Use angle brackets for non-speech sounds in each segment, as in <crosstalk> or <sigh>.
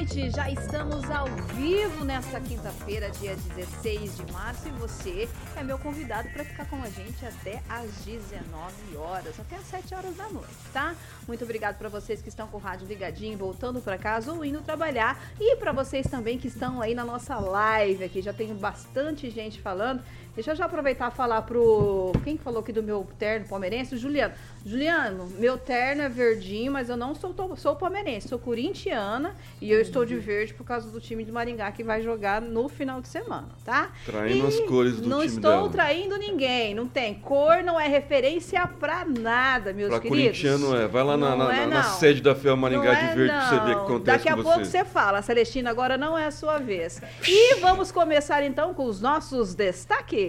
Noite, já estamos ao vivo nesta quinta-feira, dia 16 de março, e você é meu convidado para ficar com a gente até às 19 horas, até às 7 horas da noite, tá? Muito obrigado para vocês que estão com o rádio ligadinho, voltando para casa ou indo trabalhar, e para vocês também que estão aí na nossa live aqui, já tem bastante gente falando. Deixa eu já aproveitar e falar pro. Quem falou aqui do meu terno palmeirense? O Juliano. Juliano, meu terno é verdinho, mas eu não sou, sou palmeirense, sou corintiana e eu estou de verde por causa do time de Maringá que vai jogar no final de semana, tá? Traindo e as cores do não time estou dela. traindo ninguém, não tem. Cor não é referência pra nada, meus pra queridos. corintiano é. Vai lá na, na, é, na sede da FEA Maringá não de verde é, pra você ver o que acontece Daqui a pouco você. você fala, Celestina, agora não é a sua vez. E vamos começar então com os nossos destaques.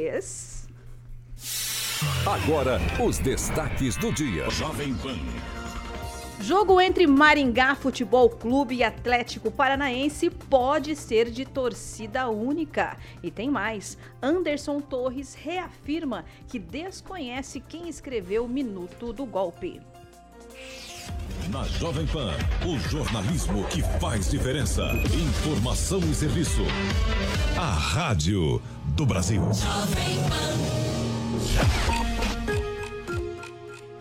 Agora, os destaques do dia. Jovem Pan. Jogo entre Maringá Futebol Clube e Atlético Paranaense pode ser de torcida única. E tem mais: Anderson Torres reafirma que desconhece quem escreveu o minuto do golpe. Na Jovem Pan, o jornalismo que faz diferença. Informação e serviço. A Rádio do Brasil.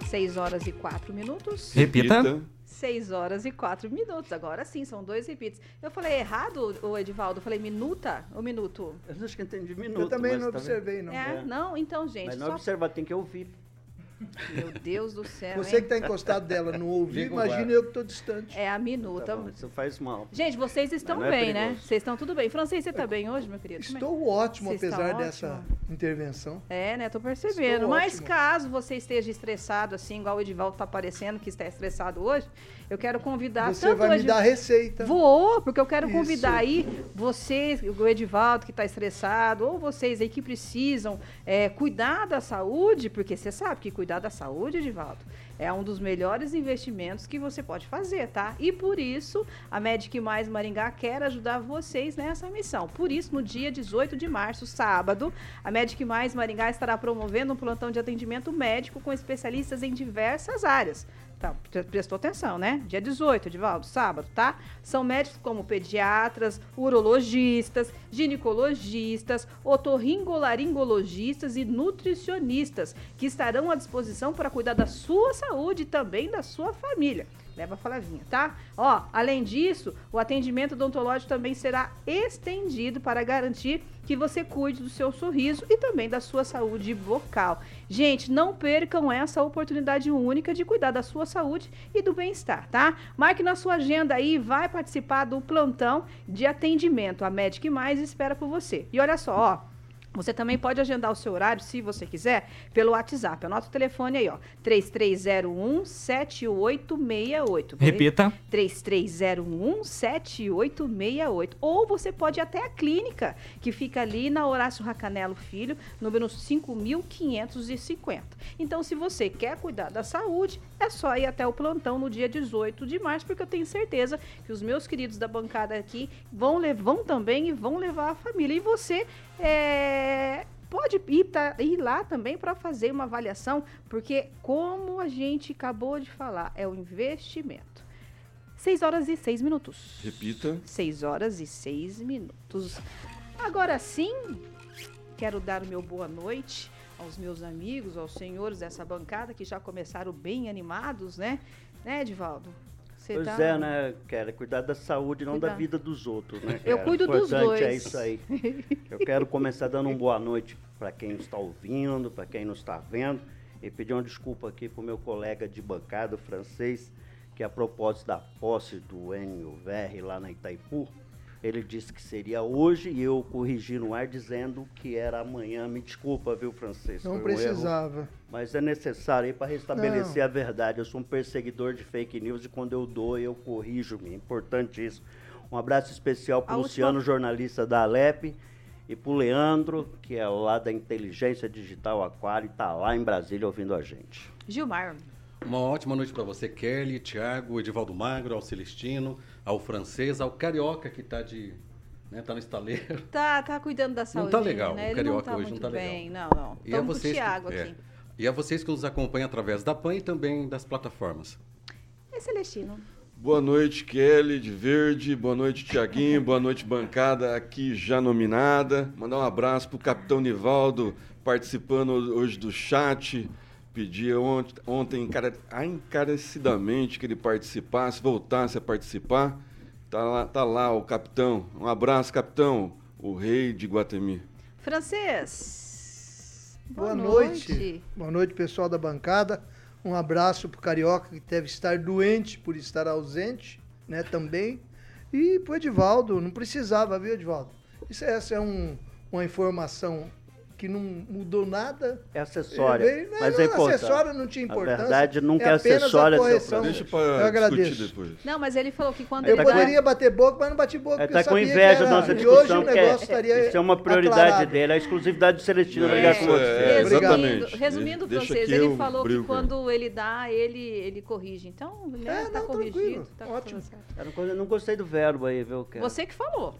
6 horas e 4 minutos. Repita. 6 horas e 4 minutos. Agora sim, são dois repites. Eu falei errado, o Edivaldo? Eu falei minuta ou minuto? Eu acho que entendi minuto. Eu também não tá observei, não. É, é, não? Então, gente. Mas não só... observar, tem que ouvir. Meu Deus do céu. Você hein? que está encostado dela no ouvido, imagina eu que estou distante. É a minuta. Tá isso faz mal. Gente, vocês estão é bem, né? Vocês estão tudo bem. Francês, você está bem hoje, meu querido? Estou ótimo, apesar dessa ótimo? intervenção. É, né? Tô percebendo. Estou Mas ótimo. caso você esteja estressado, assim, igual o Edivaldo está parecendo que está estressado hoje, eu quero convidar Você vai me dar receita. Vou, porque eu quero Isso. convidar aí vocês, o Edivaldo que está estressado, ou vocês aí que precisam é, cuidar da saúde, porque você sabe que cuidar da saúde, Edivaldo, é um dos melhores investimentos que você pode fazer, tá? E por isso, a Medic Mais Maringá quer ajudar vocês nessa missão. Por isso, no dia 18 de março, sábado, a Medic Mais Maringá estará promovendo um plantão de atendimento médico com especialistas em diversas áreas. Tá, prestou atenção, né? Dia 18, Edivaldo, sábado, tá? São médicos como pediatras, urologistas, ginecologistas, otorringolaringologistas e nutricionistas que estarão à disposição para cuidar da sua saúde e também da sua família. Leva a Flavinha, tá? Ó, além disso, o atendimento odontológico também será estendido para garantir que você cuide do seu sorriso e também da sua saúde vocal. Gente, não percam essa oportunidade única de cuidar da sua saúde e do bem-estar, tá? Marque na sua agenda aí, vai participar do plantão de atendimento. A Medic Mais espera por você. E olha só, ó, você também pode agendar o seu horário, se você quiser, pelo WhatsApp. Anota o telefone aí, ó. 3301 7868. Repita. 3301 7868. Ou você pode ir até a clínica, que fica ali na Horácio Racanelo Filho, número 5550. Então, se você quer cuidar da saúde, é só ir até o plantão no dia 18 de março, porque eu tenho certeza que os meus queridos da bancada aqui vão, vão também e vão levar a família. E você é, pode ir, tá, ir lá também para fazer uma avaliação, porque, como a gente acabou de falar, é o investimento. 6 horas e 6 minutos. Repita. 6 horas e 6 minutos. Agora sim, quero dar o meu boa noite aos meus amigos, aos senhores dessa bancada que já começaram bem animados, né? Né, Edivaldo? Você pois tá... é, né, Quero Cuidar da saúde, não Cuidar. da vida dos outros, né? Eu cuido dos dois. é isso aí. Eu quero começar dando uma boa noite para quem está ouvindo, para quem não está vendo, e pedir uma desculpa aqui para o meu colega de bancada francês, que a propósito da posse do Enio Verri lá na Itaipu, ele disse que seria hoje e eu corrigi no ar dizendo que era amanhã. Me desculpa, viu, francês? Não precisava. Um mas é necessário aí para restabelecer Não. a verdade. Eu sou um perseguidor de fake news e quando eu dou, eu corrijo-me. Importante isso. Um abraço especial para o Luciano, última... jornalista da Alep, e para o Leandro, que é lá da Inteligência Digital Aquário, e está lá em Brasília ouvindo a gente. Gilmar. Uma ótima noite para você, Kelly, Thiago, Edivaldo Magro, ao Celestino, ao francês, ao carioca que está de né, tá no estaleiro. <laughs> Tá, tá cuidando da saúde. Não tá legal, né? o carioca não tá hoje não tá bem. legal. Não, não. E a vocês Thiago que, é, aqui. É, e a vocês que nos acompanham através da PAN e também das plataformas. É Celestino. Boa noite, Kelly de Verde. Boa noite, Tiaguinho. Boa noite, bancada aqui já nominada. Mandar um abraço pro Capitão Nivaldo participando hoje do chat pedia ontem, ontem encarecidamente que ele participasse, voltasse a participar. Tá lá, tá lá o capitão. Um abraço, capitão, o rei de Guatemi. Francês. Boa, Boa noite. noite. Boa noite, pessoal da bancada. Um abraço pro Carioca, que deve estar doente por estar ausente, né, também. E pro Edivaldo, não precisava, viu, Edivaldo? Isso, essa é um, uma informação que não mudou nada. É acessória. Veio, não, mas não, é importante. acessória não tinha importância. Na verdade, nunca é, é acessória. Correção. Deixa para agradeço. depois. Não, mas ele falou que quando eu ele... Eu poderia bater boca, mas não bati boca. Ele está com inveja da nossa discussão, que é, isso é uma prioridade aclarado. dele, a exclusividade do Celestino é, com. É, exatamente. Resumindo, Deixa vocês, ele falou que quando ele dá, ele, ele corrige. Então, né, tá corrigido. Tá ótimo. Eu não gostei do verbo aí, viu? Você que falou.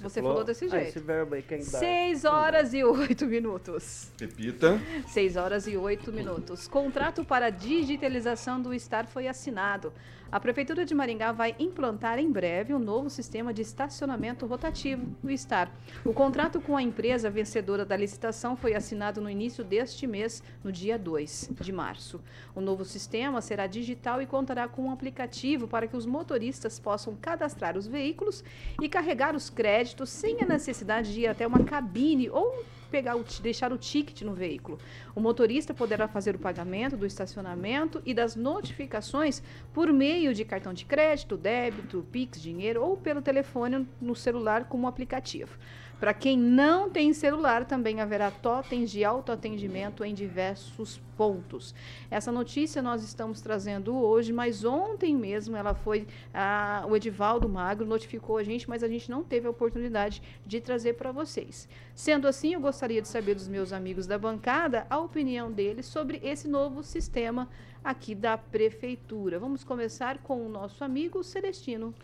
Você falou desse jeito. Esse verbo aí, quem dá? 6 horas e 8 minutos. Repita. 6 horas e 8 minutos. Contrato para digitalização do Estar foi assinado. A Prefeitura de Maringá vai implantar em breve um novo sistema de estacionamento rotativo, o STAR. O contrato com a empresa vencedora da licitação foi assinado no início deste mês, no dia 2 de março. O novo sistema será digital e contará com um aplicativo para que os motoristas possam cadastrar os veículos e carregar os créditos sem a necessidade de ir até uma cabine ou pegar o, deixar o ticket no veículo. O motorista poderá fazer o pagamento do estacionamento e das notificações por meio de cartão de crédito, débito, Pix, dinheiro ou pelo telefone no celular como aplicativo. Para quem não tem celular, também haverá totens de autoatendimento em diversos pontos. Essa notícia nós estamos trazendo hoje, mas ontem mesmo ela foi. A, o Edivaldo Magro notificou a gente, mas a gente não teve a oportunidade de trazer para vocês. Sendo assim, eu gostaria de saber dos meus amigos da bancada a opinião deles sobre esse novo sistema aqui da Prefeitura. Vamos começar com o nosso amigo Celestino.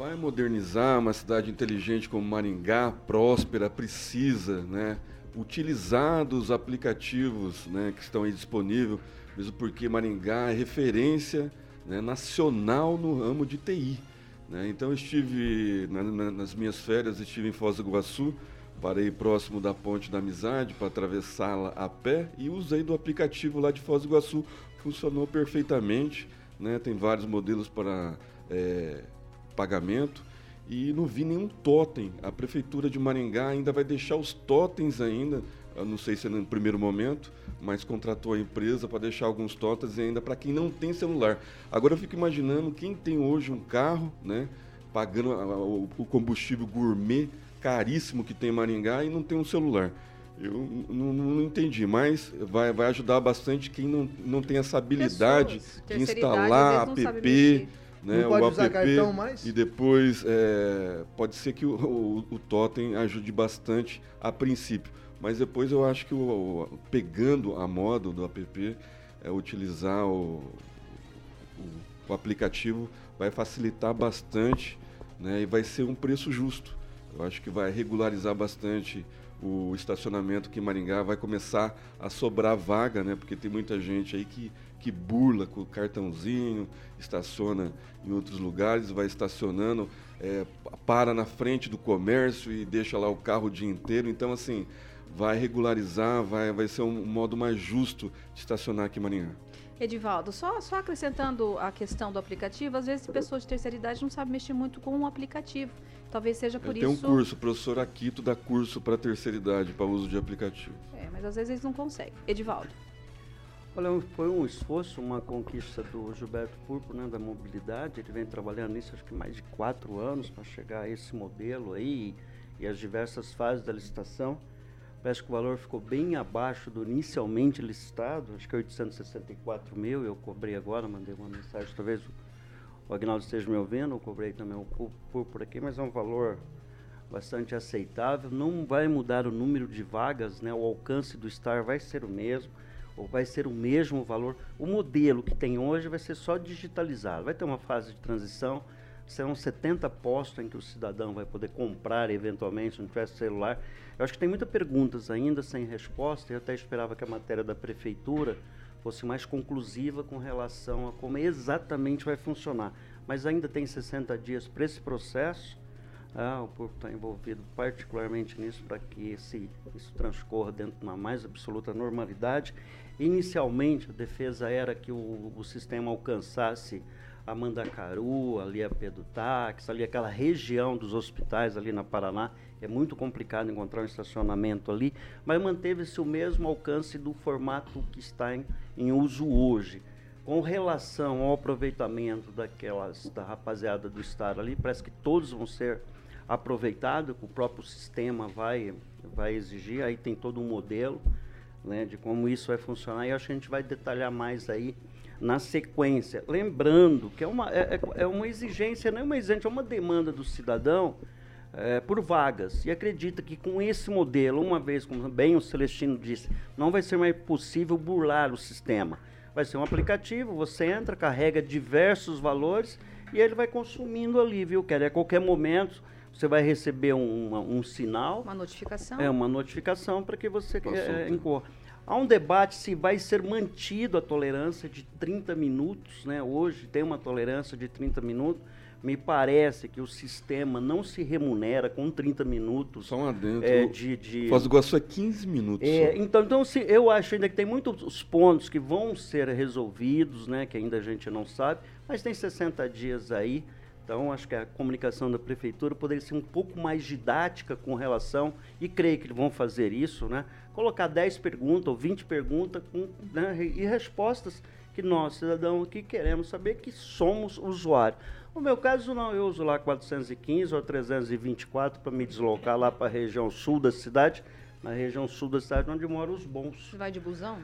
Vai modernizar uma cidade inteligente como Maringá, próspera, precisa, né? Utilizar dos aplicativos né, que estão aí disponíveis, mesmo porque Maringá é referência né, nacional no ramo de TI. Né? Então estive, na, na, nas minhas férias, estive em Foz do Iguaçu, parei próximo da Ponte da Amizade para atravessá-la a pé e usei do aplicativo lá de Foz do Iguaçu. Funcionou perfeitamente, né? tem vários modelos para é, pagamento e não vi nenhum totem. A prefeitura de Maringá ainda vai deixar os totens ainda, eu não sei se é no primeiro momento, mas contratou a empresa para deixar alguns totens ainda para quem não tem celular. Agora eu fico imaginando quem tem hoje um carro, né, pagando o combustível gourmet caríssimo que tem em Maringá e não tem um celular. Eu não, não, entendi, mas vai, vai ajudar bastante quem não, não tem essa habilidade Pessoas, de instalar app, né, o usar app, cartão mais? E depois é, pode ser que o, o, o, Totem ajude bastante a princípio. Mas depois eu acho que o, pegando a moda do app, é, utilizar o, o, aplicativo vai facilitar bastante né, e vai ser um preço justo. Eu acho que vai regularizar bastante o estacionamento que em Maringá vai começar a sobrar vaga, né? Porque tem muita gente aí que que burla com o cartãozinho, estaciona em outros lugares, vai estacionando, é, para na frente do comércio e deixa lá o carro o dia inteiro. Então, assim, vai regularizar, vai, vai ser um modo mais justo de estacionar aqui em Maringá. Edivaldo, só, só acrescentando a questão do aplicativo, às vezes pessoas de terceira idade não sabem mexer muito com o aplicativo. Talvez seja por isso. Tem um curso, o professor Aquito dá curso para terceira idade, para uso de aplicativo. É, mas às vezes eles não conseguem. Edivaldo. Olha, foi um esforço, uma conquista do Gilberto Purpo, né, da mobilidade. Ele vem trabalhando nisso acho que mais de quatro anos para chegar a esse modelo aí e, e as diversas fases da licitação. Parece que o valor ficou bem abaixo do inicialmente licitado, acho que 864 mil, eu cobrei agora, mandei uma mensagem, talvez o Agnaldo esteja me ouvindo, eu cobrei também o por, aqui, mas é um valor bastante aceitável, não vai mudar o número de vagas, né, o alcance do STAR vai ser o mesmo, ou vai ser o mesmo valor. O modelo que tem hoje vai ser só digitalizado, vai ter uma fase de transição, serão 70 postos em que o cidadão vai poder comprar eventualmente, se não tiver celular. Eu acho que tem muitas perguntas ainda sem resposta, eu até esperava que a matéria da prefeitura fosse mais conclusiva com relação a como exatamente vai funcionar. Mas ainda tem 60 dias para esse processo, ah, o público está envolvido particularmente nisso para que esse, isso transcorra dentro de uma mais absoluta normalidade. Inicialmente, a defesa era que o, o sistema alcançasse a Mandacaru, ali a Pedro Táxi, ali aquela região dos hospitais ali na Paraná. É muito complicado encontrar um estacionamento ali, mas manteve-se o mesmo alcance do formato que está em, em uso hoje. Com relação ao aproveitamento daquelas da rapaziada do estado ali, parece que todos vão ser aproveitados, o próprio sistema vai vai exigir, aí tem todo um modelo, né, de como isso vai funcionar e acho que a gente vai detalhar mais aí na sequência. Lembrando que é uma, é, é, é uma exigência, não é uma exigência, é uma demanda do cidadão é, por vagas. E acredita que com esse modelo, uma vez, como bem o Celestino disse, não vai ser mais possível burlar o sistema. Vai ser um aplicativo, você entra, carrega diversos valores e ele vai consumindo ali, viu? Quer a qualquer momento você vai receber um, um sinal. Uma notificação. É, uma notificação para que você é, incorra. Há um debate se vai ser mantido a tolerância de 30 minutos, né? Hoje tem uma tolerância de 30 minutos. Me parece que o sistema não se remunera com 30 minutos. Só um adentro. É, de, de... Foz do Iguaçu é 15 minutos. É, então, então se, eu acho ainda que tem muitos pontos que vão ser resolvidos, né? Que ainda a gente não sabe, mas tem 60 dias aí. Então, acho que a comunicação da prefeitura poderia ser um pouco mais didática com relação, e creio que vão fazer isso, né? Colocar 10 perguntas ou 20 perguntas com, né, e respostas que nós, cidadãos aqui, queremos saber que somos usuários. No meu caso, não, eu uso lá 415 ou 324 para me deslocar lá para a região sul da cidade, na região sul da cidade onde moram os bons. Você vai de busão?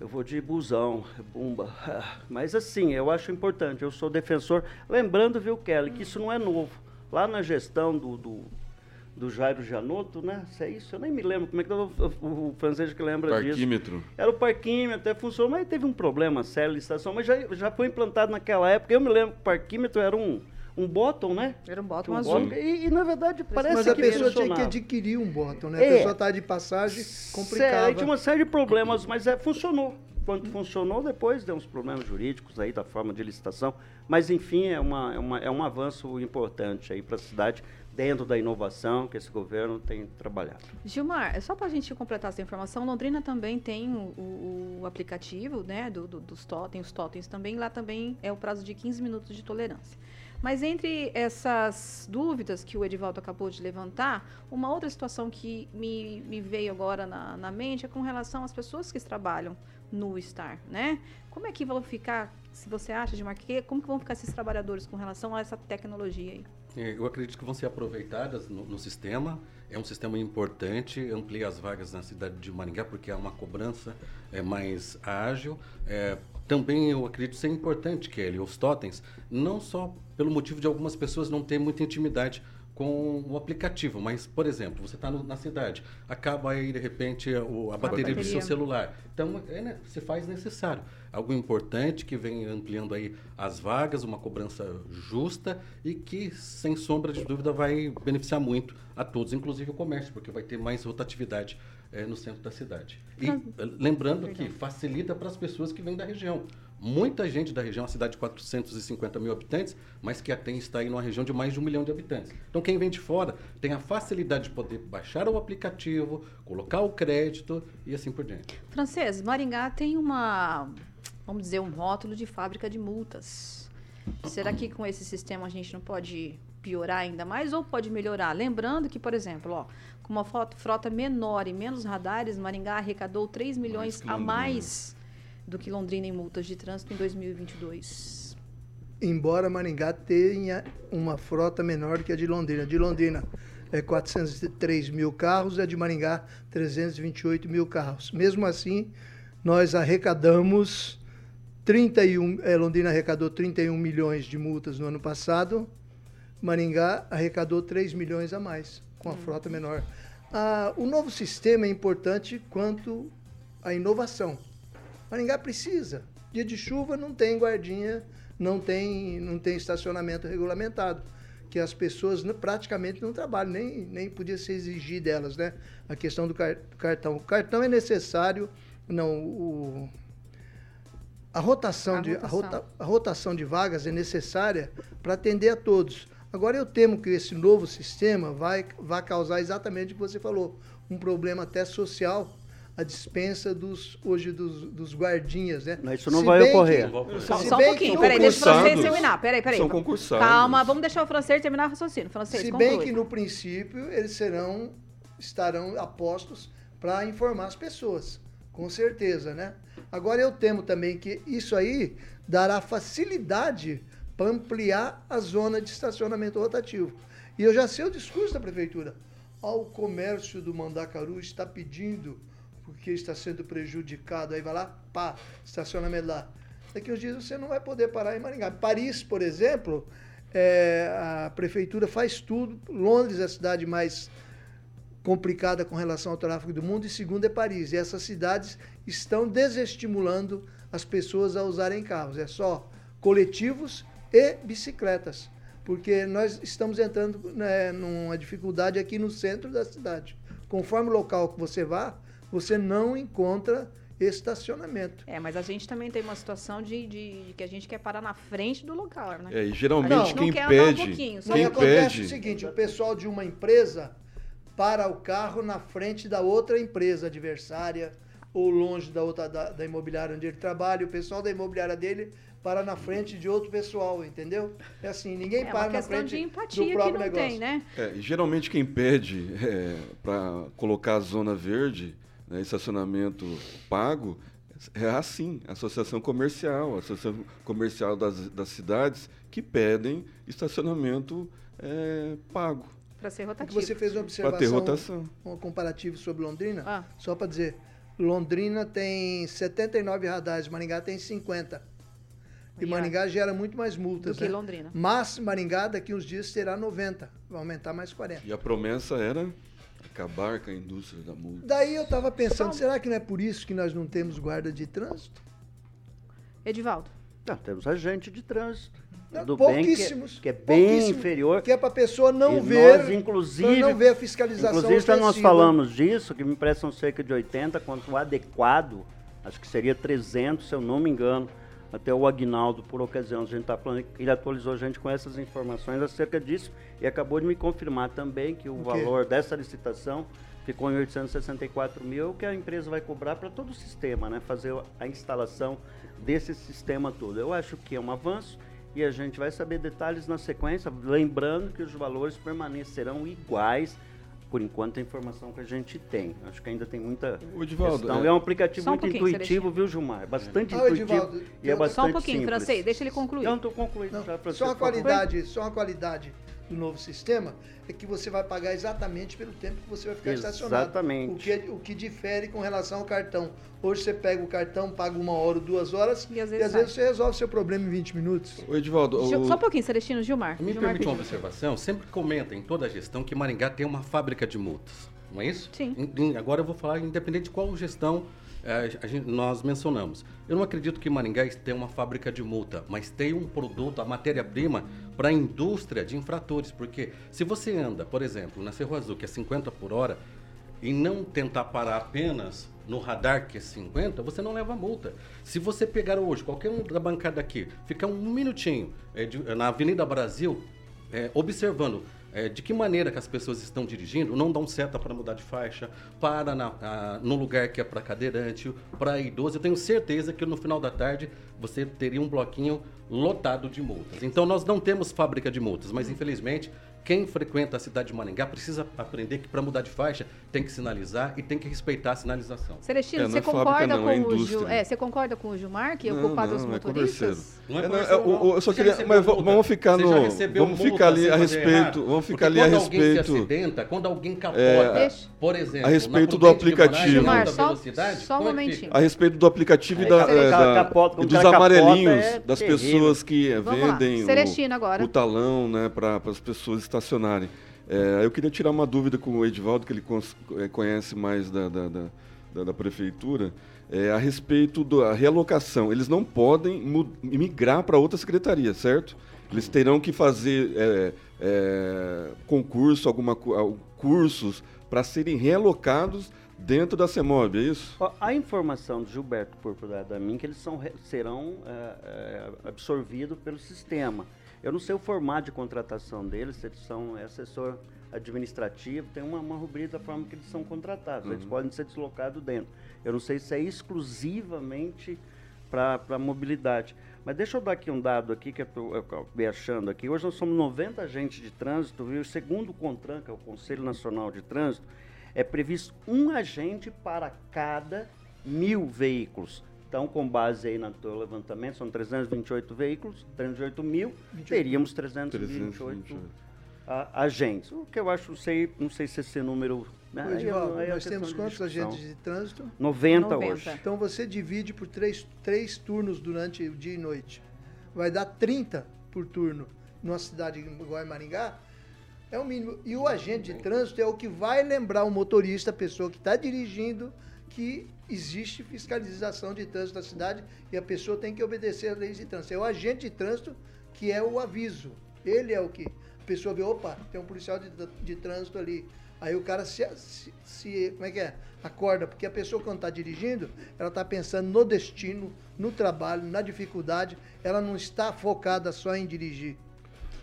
Eu vou de busão, bumba. <laughs> Mas assim, eu acho importante, eu sou defensor. Lembrando, viu, Kelly, que isso não é novo. Lá na gestão do, do, do Jairo Janotto, né? Se é isso, eu nem me lembro como é que o, o, o francês que lembra parquímetro. disso. Era o parquímetro, até funcionou, mas teve um problema sério de licitação, mas já, já foi implantado naquela época. Eu me lembro que o parquímetro era um, um bottom, né? Era um bottom um azul. Bottom, e, e, na verdade parece Mas a que pessoa tinha que adquirir um bottom, né? A é, pessoa está de passagem, complicava. Sério, tinha uma série de problemas, mas é, funcionou. Quando funcionou, depois deu uns problemas jurídicos aí da forma de licitação. Mas, enfim, é, uma, é, uma, é um avanço importante aí para a cidade, dentro da inovação que esse governo tem trabalhado. Gilmar, só para a gente completar essa informação, Londrina também tem o, o, o aplicativo, né, do, do, dos totens, os totens também, lá também é o prazo de 15 minutos de tolerância. Mas entre essas dúvidas que o Edivaldo acabou de levantar, uma outra situação que me, me veio agora na, na mente é com relação às pessoas que trabalham no Star, né? Como é que vão ficar, se você acha, de marquê, como que vão ficar esses trabalhadores com relação a essa tecnologia aí? Eu acredito que vão ser aproveitadas no, no sistema. É um sistema importante, amplia as vagas na cidade de Maringá, porque é uma cobrança é, mais ágil. É, também eu acredito ser importante, Kelly, os totens, não só pelo motivo de algumas pessoas não terem muita intimidade com o aplicativo, mas, por exemplo, você está na cidade, acaba aí de repente o, a, bateria a, bateria do seu celular. Então, é, né, se faz necessário. Algo importante que vem ampliando aí as vagas, uma cobrança justa e que, sem sombra de dúvida, vai beneficiar muito a todos, inclusive o comércio, porque vai ter mais rotatividade é, no centro da cidade. E lembrando que facilita para as pessoas que vêm da região muita gente da região, uma cidade de 450 mil habitantes, mas que até está aí numa região de mais de um milhão de habitantes. Então, quem vem de fora tem a facilidade de poder baixar o aplicativo, colocar o crédito e assim por diante. Francês, Maringá tem uma vamos dizer, um rótulo de fábrica de multas. Será que com esse sistema a gente não pode piorar ainda mais ou pode melhorar? Lembrando que, por exemplo, ó, com uma frota menor e menos radares, Maringá arrecadou 3 milhões mais a mais do que Londrina em multas de trânsito em 2022. Embora Maringá tenha uma frota menor que a de Londrina. De Londrina é 403 mil carros, e a de Maringá 328 mil carros. Mesmo assim, nós arrecadamos 31, é, Londrina arrecadou 31 milhões de multas no ano passado, Maringá arrecadou 3 milhões a mais, com a hum. frota menor. Ah, o novo sistema é importante quanto à inovação. Maringá precisa. Dia de chuva não tem guardinha, não tem, não tem estacionamento regulamentado. Que as pessoas praticamente não trabalham, nem, nem podia se exigir delas, né? A questão do, car do cartão. O cartão é necessário, não, o, a rotação, a de, rotação. A, rota, a rotação de vagas é necessária para atender a todos. Agora, eu temo que esse novo sistema vai, vai causar exatamente o que você falou, um problema até social, a dispensa dos hoje dos, dos guardinhas, né? Mas isso não vai ocorrer. Que, só, só um pouquinho, peraí, deixa o francês terminar. Peraí, peraí. São concursados. Calma, vamos deixar o francês terminar o raciocínio. Francês, se conclui. bem que no princípio eles serão, estarão apostos para informar as pessoas, com certeza, né? Agora eu temo também que isso aí dará facilidade para ampliar a zona de estacionamento rotativo. E eu já sei o discurso da prefeitura. o comércio do Mandacaru está pedindo, porque está sendo prejudicado. Aí vai lá, pá, estacionamento lá. Daqui uns dias você não vai poder parar em Maringá. Paris, por exemplo, é, a prefeitura faz tudo. Londres é a cidade mais complicada com relação ao tráfego do mundo, e segundo é Paris. E essas cidades estão desestimulando as pessoas a usarem carros. É só coletivos e bicicletas, porque nós estamos entrando né, numa dificuldade aqui no centro da cidade. Conforme o local que você vá, você não encontra estacionamento. É, mas a gente também tem uma situação de, de, de que a gente quer parar na frente do local, né? É, e geralmente quem pede, um quem quem acontece o seguinte, o pessoal de uma empresa para o carro na frente da outra empresa adversária ou longe da outra da, da imobiliária onde ele trabalha, o pessoal da imobiliária dele para na frente de outro pessoal, entendeu? É assim, ninguém é para na frente de empatia do próprio que não negócio. Tem, né? É, geralmente quem pede é, para colocar a zona verde, né, estacionamento pago, é assim, associação comercial, associação comercial das, das cidades que pedem estacionamento é, pago. Para ser rotativo. você fez uma observação, ter rotação. um comparativo sobre Londrina, ah. só para dizer, Londrina tem 79 radares, Maringá tem 50. E Maringá gera muito mais multas. Do que né? Londrina. Mas Maringá daqui uns dias terá 90. Vai aumentar mais 40. E a promessa era acabar com a indústria da multa. Daí eu estava pensando, será que não é por isso que nós não temos guarda de trânsito? Edivaldo. Não, temos agente de trânsito. Tudo pouquíssimos. Bem, que, é, que é bem inferior. Que é para a pessoa não ver. Nós, inclusive, não ver a fiscalização. Inclusive, nós falamos disso, que me prestam cerca de 80, quanto o adequado, acho que seria 300, se eu não me engano até o Agnaldo, por ocasião, a gente está falando, ele atualizou a gente com essas informações acerca disso e acabou de me confirmar também que o, o valor dessa licitação ficou em 864 mil, que a empresa vai cobrar para todo o sistema, né? Fazer a instalação desse sistema todo. Eu acho que é um avanço e a gente vai saber detalhes na sequência, lembrando que os valores permanecerão iguais por enquanto, a informação que a gente tem. Acho que ainda tem muita o Edivaldo, É... é um aplicativo muito um intuitivo, viu, Gilmar? É bastante ah, intuitivo e é bastante Só um pouquinho, simples. francês, deixa ele concluir. Não, estou concluindo já, Só a qualidade, só a qualidade do novo sistema é que você vai pagar exatamente pelo tempo que você vai ficar exatamente. estacionado. Exatamente. O que, o que difere com relação ao cartão. Hoje você pega o cartão, paga uma hora ou duas horas e às vezes, e às vezes você resolve seu problema em 20 minutos. O Edivaldo, o... Só um pouquinho, Celestino Gilmar. Me Gilmar permite uma observação. Sempre comenta em toda a gestão que Maringá tem uma fábrica de multas. Não é isso? Sim. Agora eu vou falar independente de qual gestão é, gente, nós mencionamos. Eu não acredito que Maringá tenha uma fábrica de multa, mas tem um produto, a matéria-prima para a indústria de infratores. Porque se você anda, por exemplo, na Cerro Azul, que é 50 por hora, e não tentar parar apenas no radar que é 50, você não leva multa. Se você pegar hoje, qualquer um da bancada aqui, ficar um minutinho é, de, na Avenida Brasil, é, observando é, de que maneira que as pessoas estão dirigindo, não dão seta para mudar de faixa, para na, a, no lugar que é para cadeirante, para idoso. Eu tenho certeza que no final da tarde você teria um bloquinho lotado de multas. Então nós não temos fábrica de multas, mas infelizmente quem frequenta a cidade de Maringá precisa aprender que para mudar de faixa tem que sinalizar e tem que respeitar a sinalização. Celestino, é, você, é concorda não, é com o Gil, é, você concorda com o Gilmar, que é o culpado dos motoristas? Não é, não é, eu, eu só queria, mas vamos ficar no, vamos ficar ali a respeito, vamos ficar ali a respeito. Quando alguém se acidenta, quando alguém capota, é, por exemplo, a respeito do aplicativo, Gilmar, só, só um momentinho. A respeito do aplicativo e, da, e dos amarelinhos das pessoas que vendem o talão, né, para as pessoas estacionarem. É, eu queria tirar uma dúvida com o Edivaldo, que ele é, conhece mais da, da, da, da prefeitura, é, a respeito da realocação. Eles não podem migrar para outra secretaria, certo? Eles terão que fazer é, é, concurso, alguma, cursos para serem realocados dentro da CEMOB, é isso? A informação do Gilberto Púrpura da mim que eles são, serão é, absorvidos pelo sistema. Eu não sei o formato de contratação deles, se eles são assessor administrativo, tem uma, uma rubrica da forma que eles são contratados. Uhum. Eles podem ser deslocados dentro. Eu não sei se é exclusivamente para mobilidade. Mas deixa eu dar aqui um dado aqui que eu estou achando aqui. Hoje nós somos 90 agentes de trânsito, viu? Segundo o CONTRAN, que é o Conselho Nacional de Trânsito, é previsto um agente para cada mil veículos. Então, com base aí no teu levantamento, são 328 veículos, 308 mil, 28. teríamos 328, 328. A, agentes. O que eu acho, não sei, não sei se esse número... Né? Aí, aí nós temos quantos agentes de trânsito? 90, 90, hoje. Então, você divide por três, três turnos durante o dia e noite. Vai dar 30 por turno numa cidade igual em Maringá, é o mínimo. E o agente de trânsito é o que vai lembrar o motorista, a pessoa que está dirigindo, que existe fiscalização de trânsito na cidade e a pessoa tem que obedecer às leis de trânsito. É o agente de trânsito que é o aviso. Ele é o que a pessoa vê, opa, tem um policial de, de trânsito ali. Aí o cara se, se, se, como é que é? Acorda, porque a pessoa quando está dirigindo, ela está pensando no destino, no trabalho, na dificuldade, ela não está focada só em dirigir.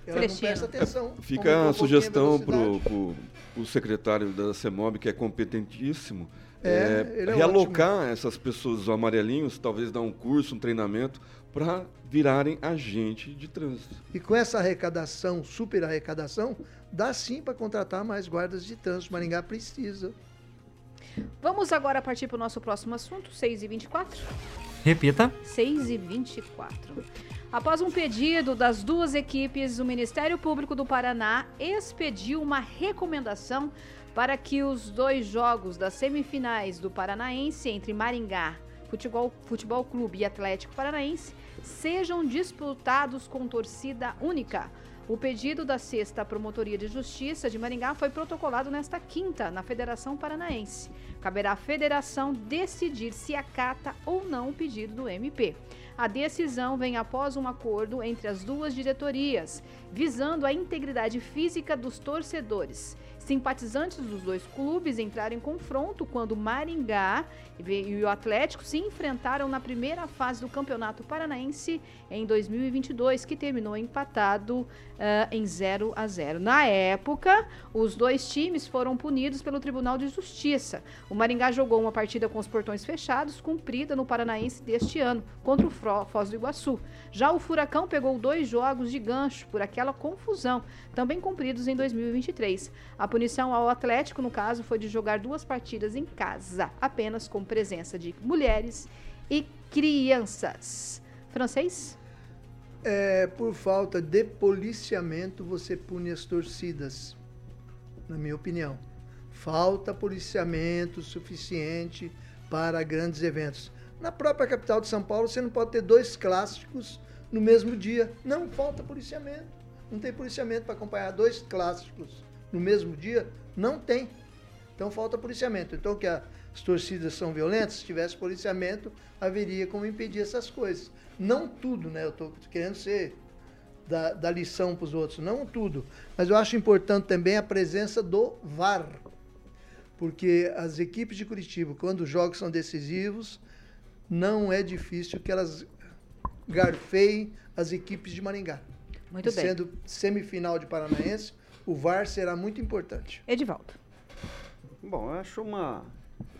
Ela não presta atenção. É, fica a sugestão para o secretário da CEMOB, que é competentíssimo, é, é, é realocar ótimo. essas pessoas, os amarelinhos, talvez dar um curso, um treinamento, para virarem agente de trânsito. E com essa arrecadação, super arrecadação, dá sim para contratar mais guardas de trânsito. Maringá precisa. Vamos agora partir para o nosso próximo assunto, 6 e 24 Repita. 6 e 24 Após um pedido das duas equipes, o Ministério Público do Paraná expediu uma recomendação para que os dois jogos das semifinais do Paranaense entre Maringá, Futebol, Futebol Clube e Atlético Paranaense sejam disputados com torcida única. O pedido da sexta Promotoria de Justiça de Maringá foi protocolado nesta quinta na Federação Paranaense. Caberá à federação decidir se acata ou não o pedido do MP. A decisão vem após um acordo entre as duas diretorias, visando a integridade física dos torcedores. Simpatizantes dos dois clubes entraram em confronto quando Maringá e o Atlético se enfrentaram na primeira fase do Campeonato Paranaense em 2022, que terminou empatado uh, em 0 a 0. Na época, os dois times foram punidos pelo Tribunal de Justiça. O Maringá jogou uma partida com os portões fechados, cumprida no Paranaense deste ano, contra o Foz do Iguaçu. Já o Furacão pegou dois jogos de gancho por aquela confusão, também cumpridos em 2023. A punição ao Atlético, no caso, foi de jogar duas partidas em casa, apenas com presença de mulheres e crianças. Francês? É, por falta de policiamento, você pune as torcidas, na minha opinião. Falta policiamento suficiente para grandes eventos. Na própria capital de São Paulo, você não pode ter dois clássicos no mesmo dia. Não falta policiamento. Não tem policiamento para acompanhar dois clássicos no mesmo dia. Não tem. Então falta policiamento. Então que as torcidas são violentas, se tivesse policiamento, haveria como impedir essas coisas. Não tudo, né? Eu estou querendo ser da, da lição para os outros, não tudo. Mas eu acho importante também a presença do VAR. Porque as equipes de Curitiba, quando os jogos são decisivos, não é difícil que elas garfeiem as equipes de Maringá. Muito bem. Sendo semifinal de Paranaense, o VAR será muito importante. Edivaldo. Bom, eu acho uma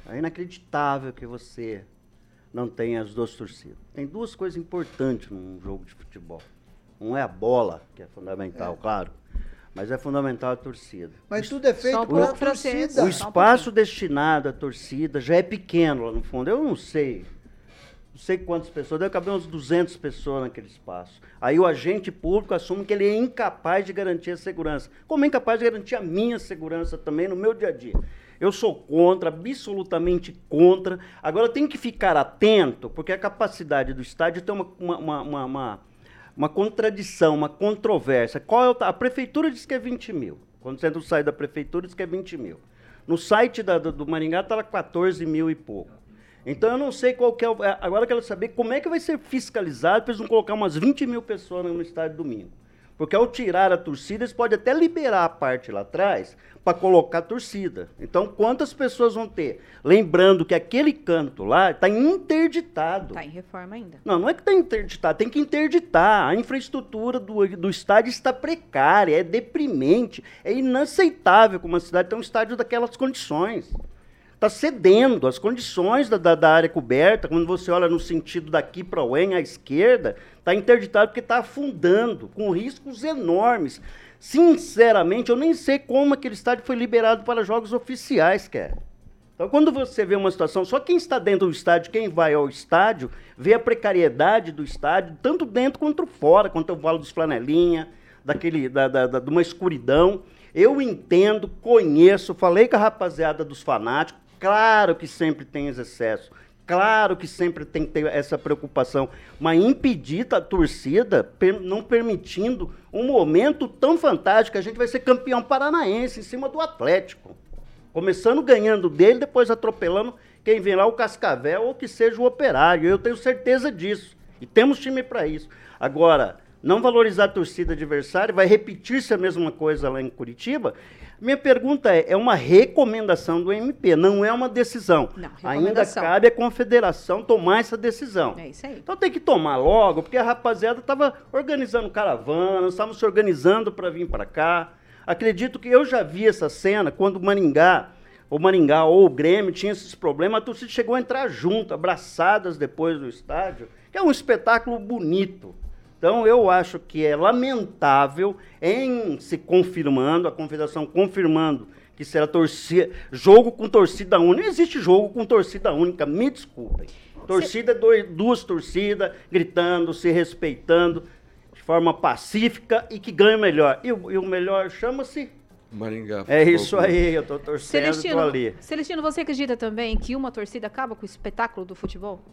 é inacreditável que você não tenha as duas torcidas. Tem duas coisas importantes num jogo de futebol. Um é a bola, que é fundamental, é. claro. Mas é fundamental a torcida. Mas tudo é feito por a torcida. O espaço destinado à torcida já é pequeno lá no fundo. Eu não sei. Sei quantas pessoas. Deve caber uns 200 pessoas naquele espaço. Aí o agente público assume que ele é incapaz de garantir a segurança. Como é incapaz de garantir a minha segurança também no meu dia a dia. Eu sou contra, absolutamente contra. Agora tem que ficar atento, porque a capacidade do estádio tem uma, uma, uma, uma, uma contradição, uma controvérsia. Qual é o, a prefeitura diz que é 20 mil. Quando você entra no site da prefeitura, diz que é 20 mil. No site da, do, do Maringá estava 14 mil e pouco. Então eu não sei qual que é. O, é, agora eu quero saber como é que vai ser fiscalizado para eles não colocar umas 20 mil pessoas no estádio domingo. Porque ao tirar a torcida, eles podem até liberar a parte lá atrás para colocar a torcida. Então, quantas pessoas vão ter? Lembrando que aquele canto lá está interditado. Está em reforma ainda. Não, não é que está interditado, tem que interditar. A infraestrutura do, do estádio está precária, é deprimente, é inaceitável que uma cidade tenha um estádio daquelas condições está cedendo. As condições da, da, da, área coberta, quando você olha no sentido daqui para o à esquerda, está interditado porque está afundando, com riscos enormes. Sinceramente, eu nem sei como aquele estádio foi liberado para jogos oficiais, quer. Então, quando você vê uma situação, só quem está dentro do estádio, quem vai ao estádio, vê a precariedade do estádio, tanto dentro quanto fora, quanto eu falo dos flanelinha, daquele, da, da, da, de uma escuridão. Eu entendo, conheço, falei com a rapaziada dos fanáticos, Claro que sempre tem excesso. Claro que sempre tem que ter essa preocupação, mas impedir a torcida, não permitindo um momento tão fantástico, a gente vai ser campeão paranaense em cima do Atlético. Começando ganhando dele, depois atropelando quem vem lá, o Cascavel ou que seja o Operário. Eu tenho certeza disso. E temos time para isso. Agora, não valorizar a torcida adversária, vai repetir-se a mesma coisa lá em Curitiba, minha pergunta é: é uma recomendação do MP, não é uma decisão. Não, Ainda cabe à confederação tomar essa decisão. É isso aí. Então tem que tomar logo, porque a rapaziada estava organizando caravana, estavam se organizando para vir para cá. Acredito que eu já vi essa cena quando o Maringá, o Maringá ou o Grêmio tinha esses problemas, a torcida chegou a entrar junto, abraçadas depois do estádio, que é um espetáculo bonito. Então, eu acho que é lamentável, em se confirmando, a confederação confirmando que será torcida, jogo com torcida única. Não existe jogo com torcida única, me desculpem. Torcida, dois, duas torcidas, gritando, se respeitando, de forma pacífica e que ganha melhor. E o, e o melhor chama-se Maringá. É isso aí, eu tô torcendo, Celestino, tô ali. Celestino, você acredita também que uma torcida acaba com o espetáculo do futebol?